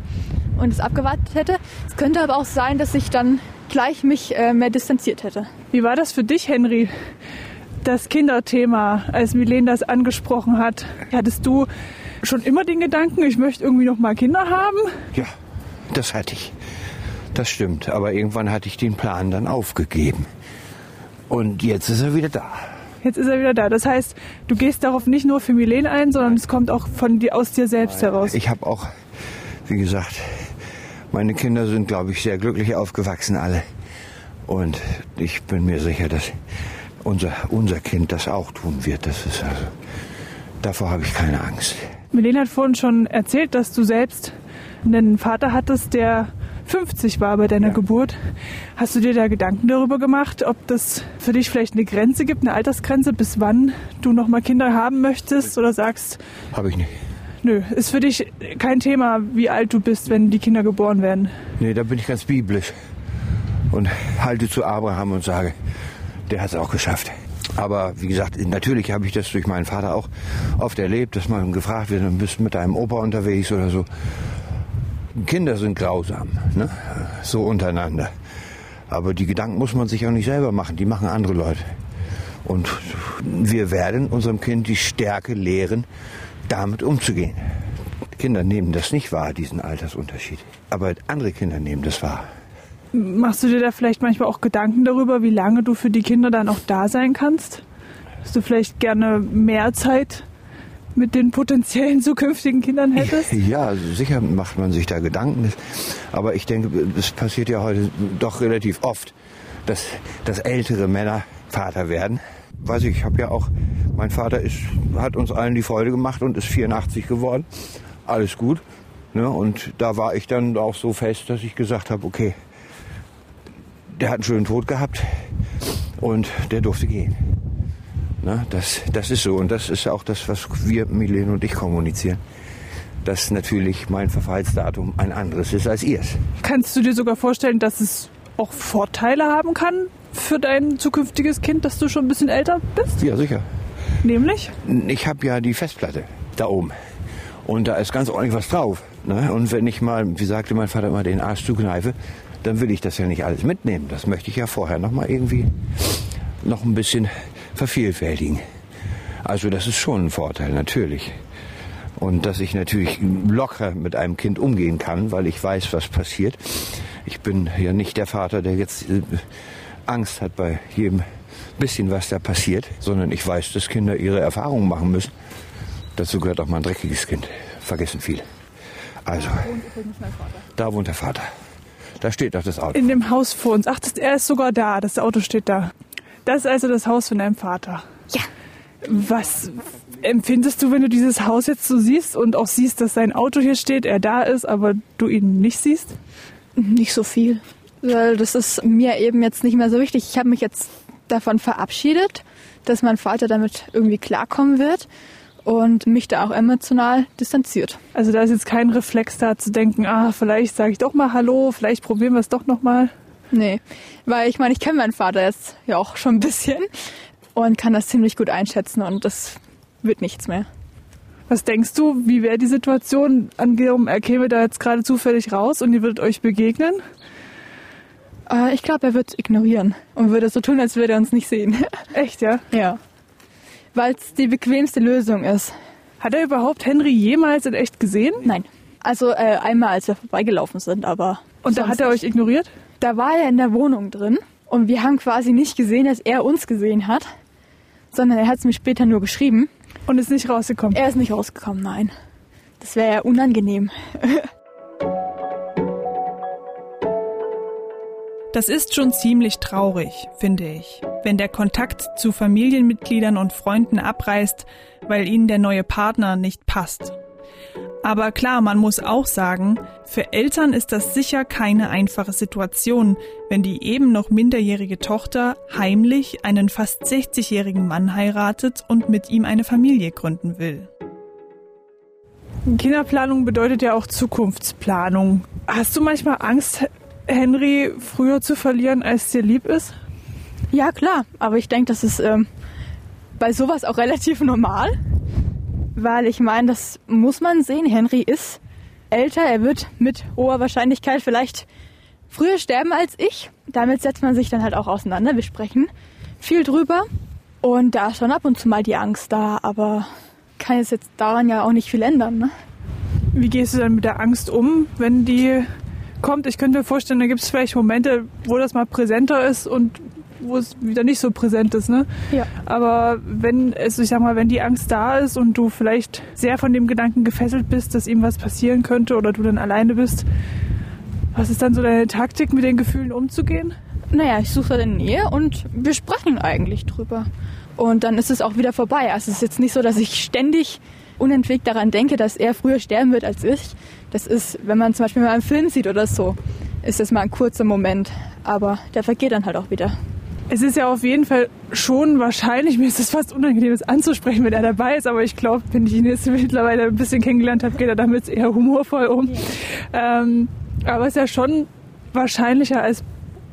[SPEAKER 10] und es abgewartet hätte. Es könnte aber auch sein, dass ich dann gleich mich äh, mehr distanziert hätte.
[SPEAKER 1] Wie war das für dich, Henry? Das Kinderthema, als Milene das angesprochen hat, hattest du schon immer den Gedanken, ich möchte irgendwie noch mal Kinder haben?
[SPEAKER 3] Ja, das hatte ich. Das stimmt. Aber irgendwann hatte ich den Plan dann aufgegeben. Und jetzt ist er wieder da.
[SPEAKER 1] Jetzt ist er wieder da. Das heißt, du gehst darauf nicht nur für Milene ein, sondern es kommt auch von dir aus dir selbst heraus.
[SPEAKER 3] Ich habe auch, wie gesagt, meine Kinder sind, glaube ich, sehr glücklich aufgewachsen alle. Und ich bin mir sicher, dass unser, unser Kind das auch tun wird. Das ist also, davor habe ich keine Angst.
[SPEAKER 1] Milene hat vorhin schon erzählt, dass du selbst einen Vater hattest, der 50 war bei deiner ja. Geburt. Hast du dir da Gedanken darüber gemacht, ob das für dich vielleicht eine Grenze gibt, eine Altersgrenze, bis wann du noch mal Kinder haben möchtest oder sagst?
[SPEAKER 3] Habe ich nicht.
[SPEAKER 1] Nö, ist für dich kein Thema, wie alt du bist, wenn die Kinder geboren werden.
[SPEAKER 3] Nee, da bin ich ganz biblisch und halte zu Abraham und sage, der hat es auch geschafft. Aber wie gesagt, natürlich habe ich das durch meinen Vater auch oft erlebt, dass man gefragt wird, du bist mit deinem Opa unterwegs oder so. Kinder sind grausam, ne? so untereinander. Aber die Gedanken muss man sich auch nicht selber machen, die machen andere Leute. Und wir werden unserem Kind die Stärke lehren, damit umzugehen. Kinder nehmen das nicht wahr, diesen Altersunterschied. Aber andere Kinder nehmen das wahr.
[SPEAKER 1] Machst du dir da vielleicht manchmal auch Gedanken darüber, wie lange du für die Kinder dann auch da sein kannst? Dass du vielleicht gerne mehr Zeit mit den potenziellen zukünftigen Kindern hättest?
[SPEAKER 3] Ja, sicher macht man sich da Gedanken. Aber ich denke, es passiert ja heute doch relativ oft, dass, dass ältere Männer Vater werden. Weiß ich, ich habe ja auch, mein Vater ist, hat uns allen die Freude gemacht und ist 84 geworden. Alles gut. Ne? Und da war ich dann auch so fest, dass ich gesagt habe, okay, der hat einen schönen Tod gehabt und der durfte gehen. Na, das, das ist so und das ist auch das, was wir, Milene und ich kommunizieren. Dass natürlich mein Verfallsdatum ein anderes ist als ihrs.
[SPEAKER 1] Kannst du dir sogar vorstellen, dass es auch Vorteile haben kann für dein zukünftiges Kind, dass du schon ein bisschen älter bist?
[SPEAKER 3] Ja, sicher.
[SPEAKER 1] Nämlich?
[SPEAKER 3] Ich habe ja die Festplatte da oben. Und da ist ganz ordentlich was drauf. Ne? Und wenn ich mal, wie sagte mein Vater immer, den Arsch zukneife, dann will ich das ja nicht alles mitnehmen. Das möchte ich ja vorher noch mal irgendwie noch ein bisschen vervielfältigen. Also das ist schon ein Vorteil, natürlich. Und dass ich natürlich locker mit einem Kind umgehen kann, weil ich weiß, was passiert. Ich bin ja nicht der Vater, der jetzt äh, Angst hat bei jedem bisschen, was da passiert, sondern ich weiß, dass Kinder ihre Erfahrungen machen müssen. Dazu gehört auch mal ein dreckiges Kind. Vergessen viel. Also, da wohnt der Vater. Da steht doch das Auto.
[SPEAKER 1] In dem Haus vor uns. Ach, das, er ist sogar da. Das Auto steht da. Das ist also das Haus von deinem Vater.
[SPEAKER 10] Ja.
[SPEAKER 1] Was empfindest du, wenn du dieses Haus jetzt so siehst und auch siehst, dass sein Auto hier steht, er da ist, aber du ihn nicht siehst?
[SPEAKER 10] Nicht so viel. Weil das ist mir eben jetzt nicht mehr so wichtig. Ich habe mich jetzt davon verabschiedet, dass mein Vater damit irgendwie klarkommen wird und mich da auch emotional distanziert.
[SPEAKER 1] Also da ist jetzt kein Reflex da zu denken, ah, vielleicht sage ich doch mal Hallo, vielleicht probieren wir es doch noch mal.
[SPEAKER 10] Nee, weil ich meine, ich kenne meinen Vater jetzt ja auch schon ein bisschen und kann das ziemlich gut einschätzen und das wird nichts mehr.
[SPEAKER 1] Was denkst du, wie wäre die Situation? Angenommen, er käme da jetzt gerade zufällig raus und ihr würdet euch begegnen?
[SPEAKER 10] Äh, ich glaube, er wird ignorieren und würde so tun, als würde er uns nicht sehen.
[SPEAKER 1] Echt, ja?
[SPEAKER 10] Ja weil es die bequemste Lösung ist.
[SPEAKER 1] Hat er überhaupt Henry jemals in echt gesehen?
[SPEAKER 10] Nein. Also äh, einmal, als wir vorbeigelaufen sind, aber.
[SPEAKER 1] Und da hat er euch ignoriert?
[SPEAKER 10] Da war er in der Wohnung drin und wir haben quasi nicht gesehen, dass er uns gesehen hat, sondern er hat es mir später nur geschrieben.
[SPEAKER 1] Und ist nicht rausgekommen?
[SPEAKER 10] Er ist nicht rausgekommen, nein. Das wäre ja unangenehm.
[SPEAKER 1] Das ist schon ziemlich traurig, finde ich, wenn der Kontakt zu Familienmitgliedern und Freunden abreißt, weil ihnen der neue Partner nicht passt. Aber klar, man muss auch sagen, für Eltern ist das sicher keine einfache Situation, wenn die eben noch minderjährige Tochter heimlich einen fast 60-jährigen Mann heiratet und mit ihm eine Familie gründen will. Kinderplanung bedeutet ja auch Zukunftsplanung. Hast du manchmal Angst, Henry früher zu verlieren, als dir lieb ist?
[SPEAKER 10] Ja, klar. Aber ich denke, das ist ähm, bei sowas auch relativ normal. Weil ich meine, das muss man sehen. Henry ist älter. Er wird mit hoher Wahrscheinlichkeit vielleicht früher sterben als ich. Damit setzt man sich dann halt auch auseinander. Wir sprechen viel drüber. Und da ist schon ab und zu mal die Angst da. Aber kann es jetzt daran ja auch nicht viel ändern. Ne?
[SPEAKER 1] Wie gehst du dann mit der Angst um, wenn die kommt. Ich könnte mir vorstellen, da gibt es vielleicht Momente, wo das mal präsenter ist und wo es wieder nicht so präsent ist, ne?
[SPEAKER 10] Ja.
[SPEAKER 1] Aber wenn es, ich sag mal, wenn die Angst da ist und du vielleicht sehr von dem Gedanken gefesselt bist, dass ihm was passieren könnte oder du dann alleine bist, was ist dann so deine Taktik, mit den Gefühlen umzugehen?
[SPEAKER 10] Naja, ich suche seine Nähe und wir sprechen eigentlich drüber. Und dann ist es auch wieder vorbei. Also es ist jetzt nicht so, dass ich ständig unentwegt daran denke, dass er früher sterben wird als ich. Das ist, wenn man zum Beispiel mal einen Film sieht oder so, ist das mal ein kurzer Moment. Aber der vergeht dann halt auch wieder.
[SPEAKER 1] Es ist ja auf jeden Fall schon wahrscheinlich, mir ist es fast unangenehm, das anzusprechen, wenn er dabei ist, aber ich glaube, wenn ich ihn jetzt mittlerweile ein bisschen kennengelernt habe, geht er damit eher humorvoll um. Ja. Ähm, aber es ist ja schon wahrscheinlicher als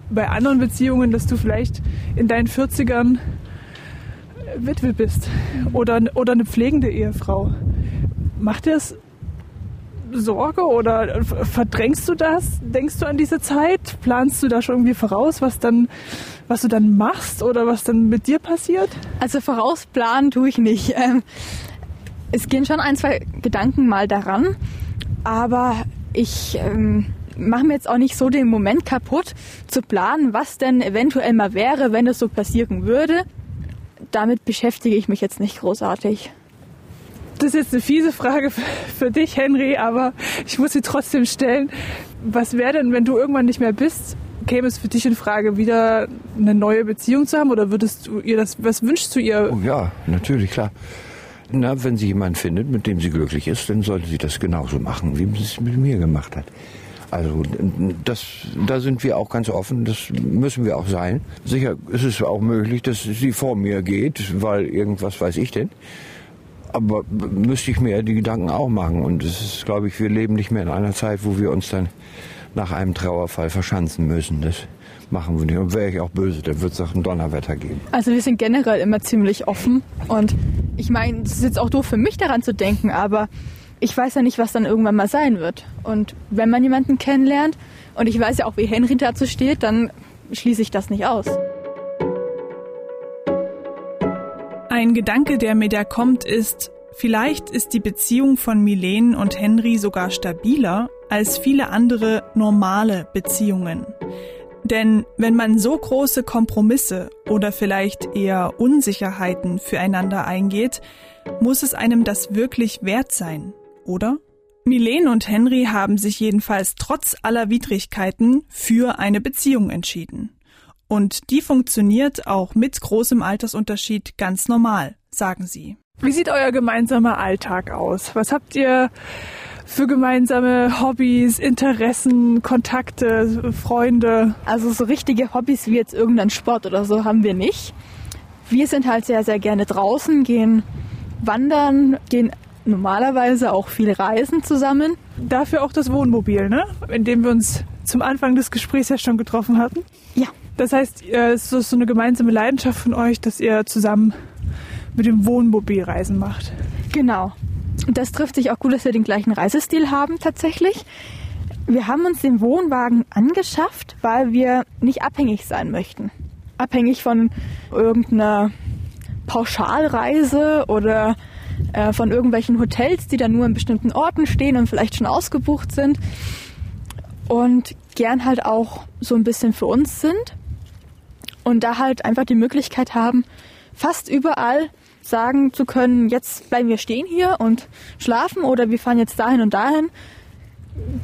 [SPEAKER 1] bei anderen Beziehungen, dass du vielleicht in deinen 40ern Witwe bist oder, oder eine pflegende Ehefrau. Macht dir das Sorge oder verdrängst du das? Denkst du an diese Zeit? Planst du da schon irgendwie voraus, was dann, was du dann machst oder was dann mit dir passiert?
[SPEAKER 10] Also vorausplanen tue ich nicht. Ähm, es gehen schon ein, zwei Gedanken mal daran, aber ich ähm, mache mir jetzt auch nicht so den Moment kaputt, zu planen, was denn eventuell mal wäre, wenn es so passieren würde. Damit beschäftige ich mich jetzt nicht großartig.
[SPEAKER 1] Das ist jetzt eine fiese Frage für dich, Henry, aber ich muss sie trotzdem stellen. Was wäre denn, wenn du irgendwann nicht mehr bist? Käme es für dich in Frage, wieder eine neue Beziehung zu haben oder würdest du ihr das, was wünschst du ihr?
[SPEAKER 3] Oh ja, natürlich, klar. Na, wenn sie jemanden findet, mit dem sie glücklich ist, dann sollte sie das genauso machen, wie sie es mit mir gemacht hat. Also das, da sind wir auch ganz offen, das müssen wir auch sein. Sicher ist es auch möglich, dass sie vor mir geht, weil irgendwas weiß ich denn. Aber müsste ich mir die Gedanken auch machen. Und es ist, glaube ich, wir leben nicht mehr in einer Zeit, wo wir uns dann nach einem Trauerfall verschanzen müssen. Das machen wir nicht. Und wäre ich auch böse, dann wird es auch ein Donnerwetter geben.
[SPEAKER 10] Also wir sind generell immer ziemlich offen. Und ich meine, es ist jetzt auch doof für mich daran zu denken, aber ich weiß ja nicht, was dann irgendwann mal sein wird. Und wenn man jemanden kennenlernt, und ich weiß ja auch, wie Henry dazu steht, dann schließe ich das nicht aus.
[SPEAKER 1] Ein Gedanke, der mir da kommt, ist, vielleicht ist die Beziehung von Milene und Henry sogar stabiler als viele andere normale Beziehungen. Denn wenn man so große Kompromisse oder vielleicht eher Unsicherheiten füreinander eingeht, muss es einem das wirklich wert sein, oder? Milene und Henry haben sich jedenfalls trotz aller Widrigkeiten für eine Beziehung entschieden. Und die funktioniert auch mit großem Altersunterschied ganz normal, sagen sie. Wie sieht euer gemeinsamer Alltag aus? Was habt ihr für gemeinsame Hobbys, Interessen, Kontakte, Freunde?
[SPEAKER 10] Also so richtige Hobbys wie jetzt irgendein Sport oder so haben wir nicht. Wir sind halt sehr, sehr gerne draußen, gehen wandern, gehen normalerweise auch viel reisen zusammen.
[SPEAKER 1] Dafür auch das Wohnmobil, ne? In dem wir uns zum Anfang des Gesprächs ja schon getroffen hatten.
[SPEAKER 10] Ja.
[SPEAKER 1] Das heißt, es ist so eine gemeinsame Leidenschaft von euch, dass ihr zusammen mit dem Wohnmobil Reisen macht.
[SPEAKER 10] Genau. Das trifft sich auch gut, dass wir den gleichen Reisestil haben tatsächlich. Wir haben uns den Wohnwagen angeschafft, weil wir nicht abhängig sein möchten. Abhängig von irgendeiner Pauschalreise oder äh, von irgendwelchen Hotels, die dann nur in bestimmten Orten stehen und vielleicht schon ausgebucht sind. Und gern halt auch so ein bisschen für uns sind. Und da halt einfach die Möglichkeit haben, fast überall sagen zu können, jetzt bleiben wir stehen hier und schlafen oder wir fahren jetzt dahin und dahin.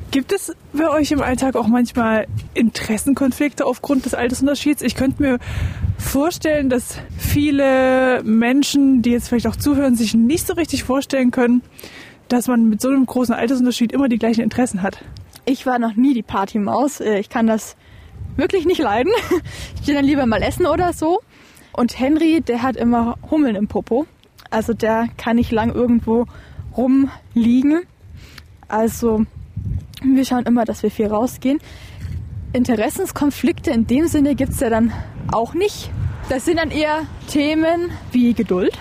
[SPEAKER 1] Gibt es bei euch im Alltag auch manchmal Interessenkonflikte aufgrund des Altersunterschieds? Ich könnte mir vorstellen, dass viele Menschen, die jetzt vielleicht auch zuhören, sich nicht so richtig vorstellen können, dass man mit so einem großen Altersunterschied immer die gleichen Interessen hat.
[SPEAKER 10] Ich war noch nie die Partymaus. Äh, ich kann das wirklich nicht leiden. Ich gehe dann lieber mal essen oder so. Und Henry, der hat immer Hummeln im Popo. Also der kann nicht lang irgendwo rumliegen. Also wir schauen immer, dass wir viel rausgehen. Interessenskonflikte in dem Sinne gibt es ja dann auch nicht. Das sind dann eher Themen wie Geduld.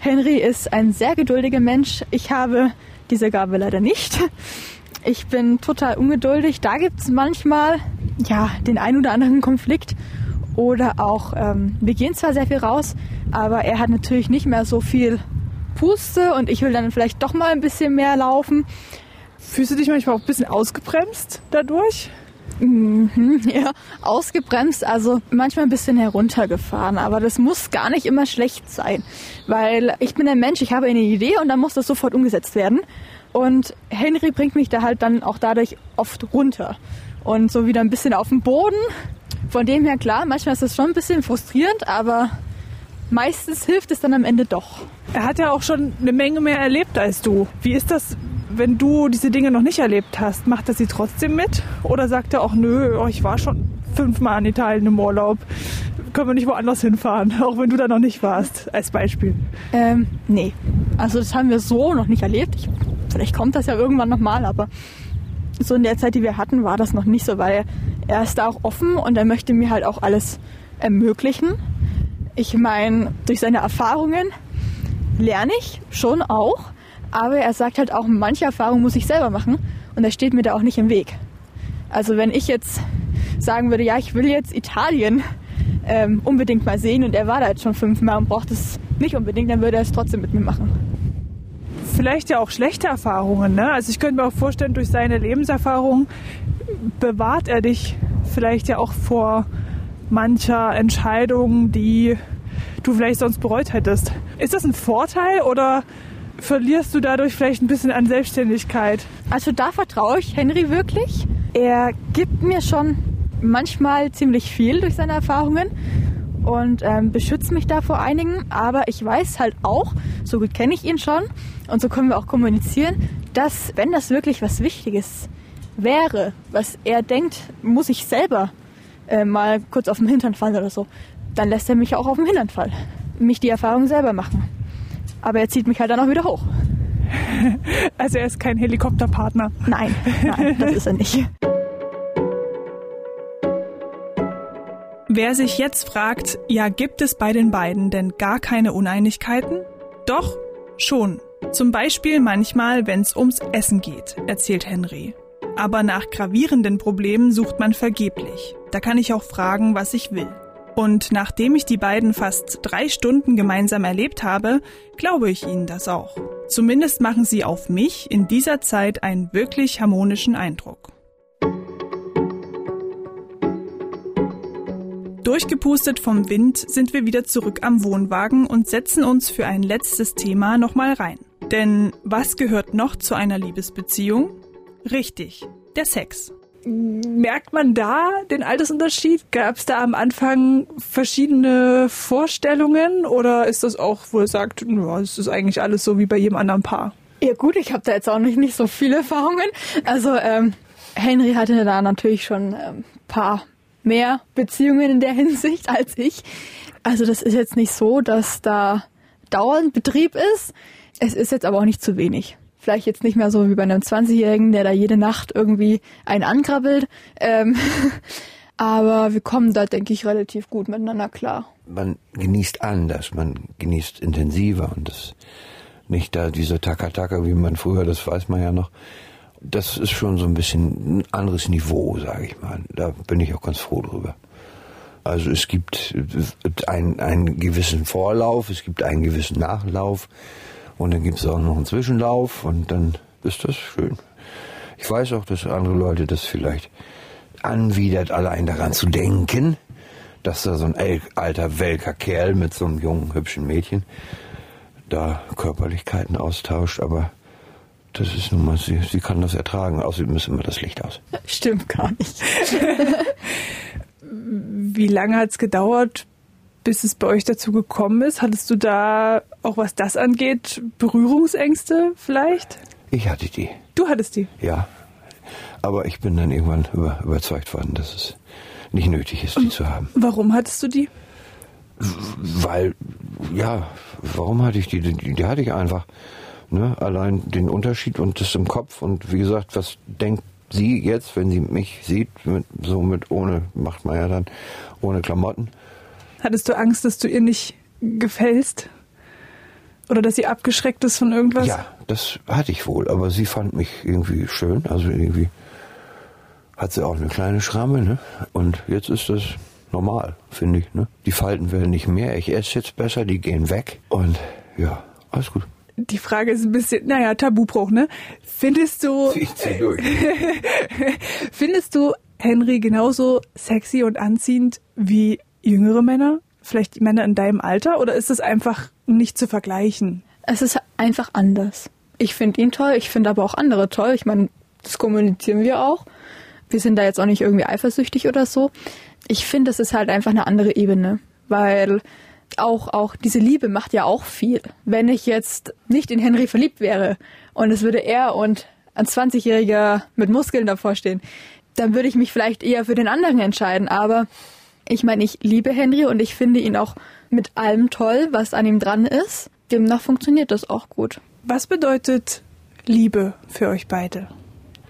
[SPEAKER 10] Henry ist ein sehr geduldiger Mensch. Ich habe diese Gabe leider nicht. Ich bin total ungeduldig. Da gibt es manchmal ja den ein oder anderen Konflikt. Oder auch, ähm, wir gehen zwar sehr viel raus, aber er hat natürlich nicht mehr so viel Puste und ich will dann vielleicht doch mal ein bisschen mehr laufen.
[SPEAKER 1] Fühlst du dich manchmal auch ein bisschen ausgebremst dadurch?
[SPEAKER 10] Mhm, ja, ausgebremst, also manchmal ein bisschen heruntergefahren, aber das muss gar nicht immer schlecht sein, weil ich bin ein Mensch, ich habe eine Idee und dann muss das sofort umgesetzt werden. Und Henry bringt mich da halt dann auch dadurch oft runter und so wieder ein bisschen auf den Boden. Von dem her klar, manchmal ist das schon ein bisschen frustrierend, aber meistens hilft es dann am Ende doch.
[SPEAKER 1] Er hat ja auch schon eine Menge mehr erlebt als du. Wie ist das, wenn du diese Dinge noch nicht erlebt hast? Macht er sie trotzdem mit? Oder sagt er auch, nö, oh, ich war schon fünfmal in Italien im Urlaub. Können wir nicht woanders hinfahren, auch wenn du da noch nicht warst, als Beispiel?
[SPEAKER 10] Ähm, nee. Also das haben wir so noch nicht erlebt. Ich, vielleicht kommt das ja irgendwann nochmal, aber so in der Zeit, die wir hatten, war das noch nicht so, weil er ist da auch offen und er möchte mir halt auch alles ermöglichen. Ich meine, durch seine Erfahrungen lerne ich schon auch, aber er sagt halt auch, manche Erfahrungen muss ich selber machen und er steht mir da auch nicht im Weg. Also wenn ich jetzt sagen würde, ja, ich will jetzt Italien ähm, unbedingt mal sehen und er war da jetzt schon fünfmal und braucht es nicht unbedingt, dann würde er es trotzdem mit mir machen.
[SPEAKER 1] Vielleicht ja auch schlechte Erfahrungen. Ne? Also ich könnte mir auch vorstellen, durch seine Lebenserfahrung bewahrt er dich vielleicht ja auch vor mancher Entscheidung, die du vielleicht sonst bereut hättest. Ist das ein Vorteil oder verlierst du dadurch vielleicht ein bisschen an Selbstständigkeit?
[SPEAKER 10] Also da vertraue ich Henry wirklich. Er gibt mir schon manchmal ziemlich viel durch seine Erfahrungen und ähm, beschützt mich da vor einigen. Aber ich weiß halt auch, so gut kenne ich ihn schon und so können wir auch kommunizieren, dass wenn das wirklich was Wichtiges wäre, was er denkt, muss ich selber äh, mal kurz auf dem Hintern fallen oder so, dann lässt er mich auch auf dem Hintern fallen. Mich die Erfahrung selber machen. Aber er zieht mich halt dann auch wieder hoch.
[SPEAKER 1] Also er ist kein Helikopterpartner.
[SPEAKER 10] Nein, nein, das ist er nicht.
[SPEAKER 1] Wer sich jetzt fragt, ja, gibt es bei den beiden denn gar keine Uneinigkeiten? Doch, schon. Zum Beispiel manchmal, wenn es ums Essen geht, erzählt Henry. Aber nach gravierenden Problemen sucht man vergeblich. Da kann ich auch fragen, was ich will. Und nachdem ich die beiden fast drei Stunden gemeinsam erlebt habe, glaube ich ihnen das auch. Zumindest machen sie auf mich in dieser Zeit einen wirklich harmonischen Eindruck. Durchgepustet vom Wind sind wir wieder zurück am Wohnwagen und setzen uns für ein letztes Thema nochmal rein. Denn was gehört noch zu einer Liebesbeziehung? Richtig, der Sex. Merkt man da den Altersunterschied? Gab es da am Anfang verschiedene Vorstellungen oder ist das auch, wo ihr sagt, es ist eigentlich alles so wie bei jedem anderen Paar?
[SPEAKER 10] Ja gut, ich habe da jetzt auch nicht, nicht so viele Erfahrungen. Also ähm, Henry hatte da natürlich schon ein ähm, paar mehr Beziehungen in der Hinsicht als ich. Also das ist jetzt nicht so, dass da dauernd Betrieb ist. Es ist jetzt aber auch nicht zu wenig. Vielleicht jetzt nicht mehr so wie bei einem 20-Jährigen, der da jede Nacht irgendwie einen ankrabbelt. Ähm, aber wir kommen da, denke ich, relativ gut miteinander klar.
[SPEAKER 3] Man genießt anders, man genießt intensiver und das nicht da diese Taka-Taka, wie man früher, das weiß man ja noch. Das ist schon so ein bisschen ein anderes Niveau, sage ich mal. Da bin ich auch ganz froh drüber. Also es gibt einen, einen gewissen Vorlauf, es gibt einen gewissen Nachlauf. Und dann gibt es auch noch einen Zwischenlauf und dann ist das schön. Ich weiß auch, dass andere Leute das vielleicht anwidert, allein daran zu denken, dass da so ein alter, welker Kerl mit so einem jungen, hübschen Mädchen da Körperlichkeiten austauscht, aber das ist nun mal, sie, sie kann das ertragen, außerdem ist immer das Licht aus.
[SPEAKER 10] Stimmt gar nicht.
[SPEAKER 1] Wie lange hat es gedauert, bis es bei euch dazu gekommen ist? Hattest du da auch was das angeht, Berührungsängste vielleicht?
[SPEAKER 3] Ich hatte die.
[SPEAKER 1] Du hattest die?
[SPEAKER 3] Ja. Aber ich bin dann irgendwann über, überzeugt worden, dass es nicht nötig ist, die Und zu haben.
[SPEAKER 1] Warum hattest du die?
[SPEAKER 3] Weil, ja, warum hatte ich die? Die, die hatte ich einfach. Ne? Allein den Unterschied und das im Kopf. Und wie gesagt, was denkt sie jetzt, wenn sie mich sieht, mit, so mit ohne, macht man ja dann, ohne Klamotten?
[SPEAKER 1] Hattest du Angst, dass du ihr nicht gefällst? Oder dass sie abgeschreckt ist von irgendwas?
[SPEAKER 3] Ja, das hatte ich wohl, aber sie fand mich irgendwie schön. Also irgendwie hat sie auch eine kleine Schramme, ne? Und jetzt ist das normal, finde ich, ne? Die Falten werden nicht mehr, ich esse jetzt besser, die gehen weg und ja, alles gut.
[SPEAKER 1] Die Frage ist ein bisschen, naja, Tabubruch, ne? Findest du.
[SPEAKER 3] Ich zieh durch.
[SPEAKER 1] findest du, Henry genauso sexy und anziehend wie jüngere Männer? Vielleicht Männer in deinem Alter? Oder ist es einfach nicht zu vergleichen?
[SPEAKER 10] Es ist einfach anders. Ich finde ihn toll, ich finde aber auch andere toll. Ich meine, das kommunizieren wir auch. Wir sind da jetzt auch nicht irgendwie eifersüchtig oder so. Ich finde, es ist halt einfach eine andere Ebene, weil auch, auch diese Liebe macht ja auch viel. Wenn ich jetzt nicht in Henry verliebt wäre und es würde er und ein 20-Jähriger mit Muskeln davor stehen, dann würde ich mich vielleicht eher für den anderen entscheiden. Aber ich meine, ich liebe Henry und ich finde ihn auch mit allem toll, was an ihm dran ist. Demnach funktioniert das auch gut.
[SPEAKER 1] Was bedeutet Liebe für euch beide?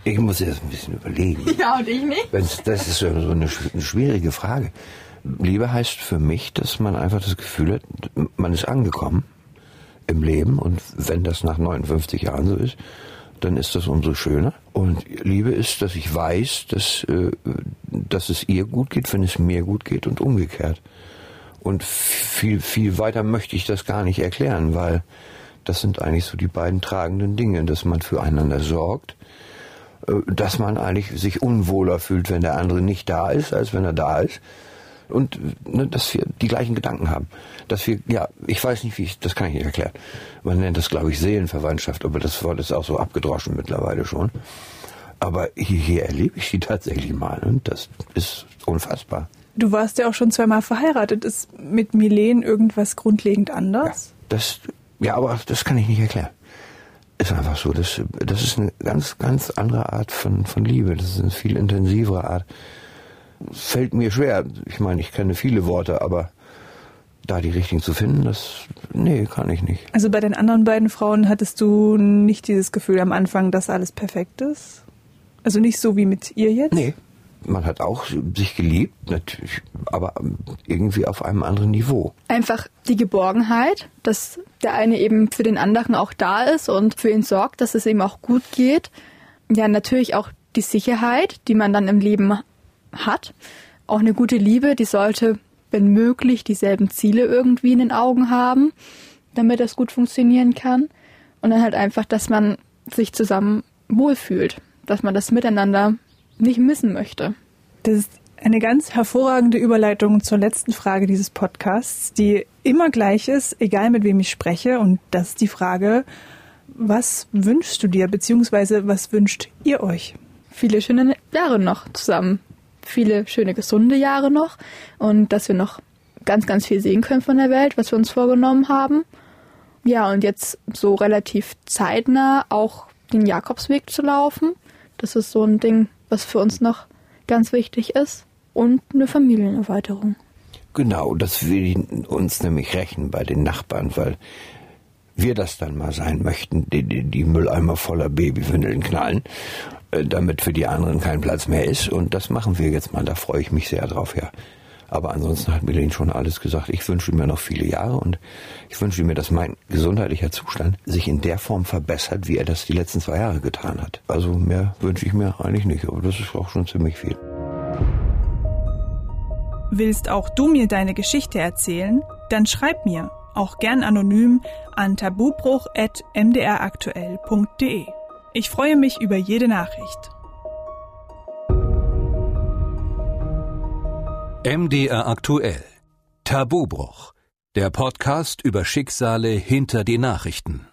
[SPEAKER 3] Ich muss erst ein bisschen überlegen.
[SPEAKER 10] Ja, und ich nicht.
[SPEAKER 3] Wenn's, das ist so eine, eine schwierige Frage. Liebe heißt für mich, dass man einfach das Gefühl hat, man ist angekommen im Leben und wenn das nach 59 Jahren so ist, dann ist das umso schöner. Und Liebe ist, dass ich weiß, dass, äh, dass es ihr gut geht, wenn es mir gut geht und umgekehrt. Und viel, viel weiter möchte ich das gar nicht erklären, weil das sind eigentlich so die beiden tragenden Dinge, dass man füreinander sorgt, äh, dass man eigentlich sich unwohler fühlt, wenn der andere nicht da ist, als wenn er da ist. Und ne, dass wir die gleichen Gedanken haben. Dass wir, ja, ich weiß nicht, wie ich, das kann ich nicht erklären. Man nennt das, glaube ich, Seelenverwandtschaft, aber das Wort ist auch so abgedroschen mittlerweile schon. Aber hier, hier erlebe ich sie tatsächlich mal und das ist unfassbar.
[SPEAKER 1] Du warst ja auch schon zweimal verheiratet. Ist mit Milen irgendwas grundlegend anders?
[SPEAKER 3] Ja, das, ja, aber das kann ich nicht erklären. Ist einfach so. Das, das ist eine ganz, ganz andere Art von, von Liebe. Das ist eine viel intensivere Art fällt mir schwer. Ich meine, ich kenne viele Worte, aber da die richtigen zu finden, das, nee, kann ich nicht.
[SPEAKER 1] Also bei den anderen beiden Frauen hattest du nicht dieses Gefühl am Anfang, dass alles perfekt ist? Also nicht so wie mit ihr jetzt?
[SPEAKER 3] Nee. Man hat auch sich geliebt, natürlich, aber irgendwie auf einem anderen Niveau.
[SPEAKER 10] Einfach die Geborgenheit, dass der eine eben für den anderen auch da ist und für ihn sorgt, dass es ihm auch gut geht. Ja, natürlich auch die Sicherheit, die man dann im Leben hat. Auch eine gute Liebe, die sollte, wenn möglich, dieselben Ziele irgendwie in den Augen haben, damit das gut funktionieren kann. Und dann halt einfach, dass man sich zusammen wohlfühlt, dass man das miteinander nicht missen möchte.
[SPEAKER 1] Das ist eine ganz hervorragende Überleitung zur letzten Frage dieses Podcasts, die immer gleich ist, egal mit wem ich spreche. Und das ist die Frage, was wünschst du dir, beziehungsweise was wünscht ihr euch?
[SPEAKER 10] Viele schöne Jahre noch zusammen viele schöne, gesunde Jahre noch und dass wir noch ganz, ganz viel sehen können von der Welt, was wir uns vorgenommen haben. Ja, und jetzt so relativ zeitnah auch den Jakobsweg zu laufen. Das ist so ein Ding, was für uns noch ganz wichtig ist. Und eine Familienerweiterung.
[SPEAKER 3] Genau, das will uns nämlich rächen bei den Nachbarn, weil wir das dann mal sein möchten, die, die, die Mülleimer voller Babywindeln knallen. Äh, damit für die anderen kein Platz mehr ist. Und das machen wir jetzt mal. Da freue ich mich sehr drauf, ja. Aber ansonsten hat Milene schon alles gesagt. Ich wünsche mir noch viele Jahre und ich wünsche mir, dass mein gesundheitlicher Zustand sich in der Form verbessert, wie er das die letzten zwei Jahre getan hat. Also mehr wünsche ich mir eigentlich nicht, aber das ist auch schon ziemlich viel.
[SPEAKER 1] Willst auch du mir deine Geschichte erzählen? Dann schreib mir, auch gern anonym, an tabubruch.mdraktuell.de. Ich freue mich über jede Nachricht.
[SPEAKER 4] MDR aktuell. Tabubruch. Der Podcast über Schicksale hinter die Nachrichten.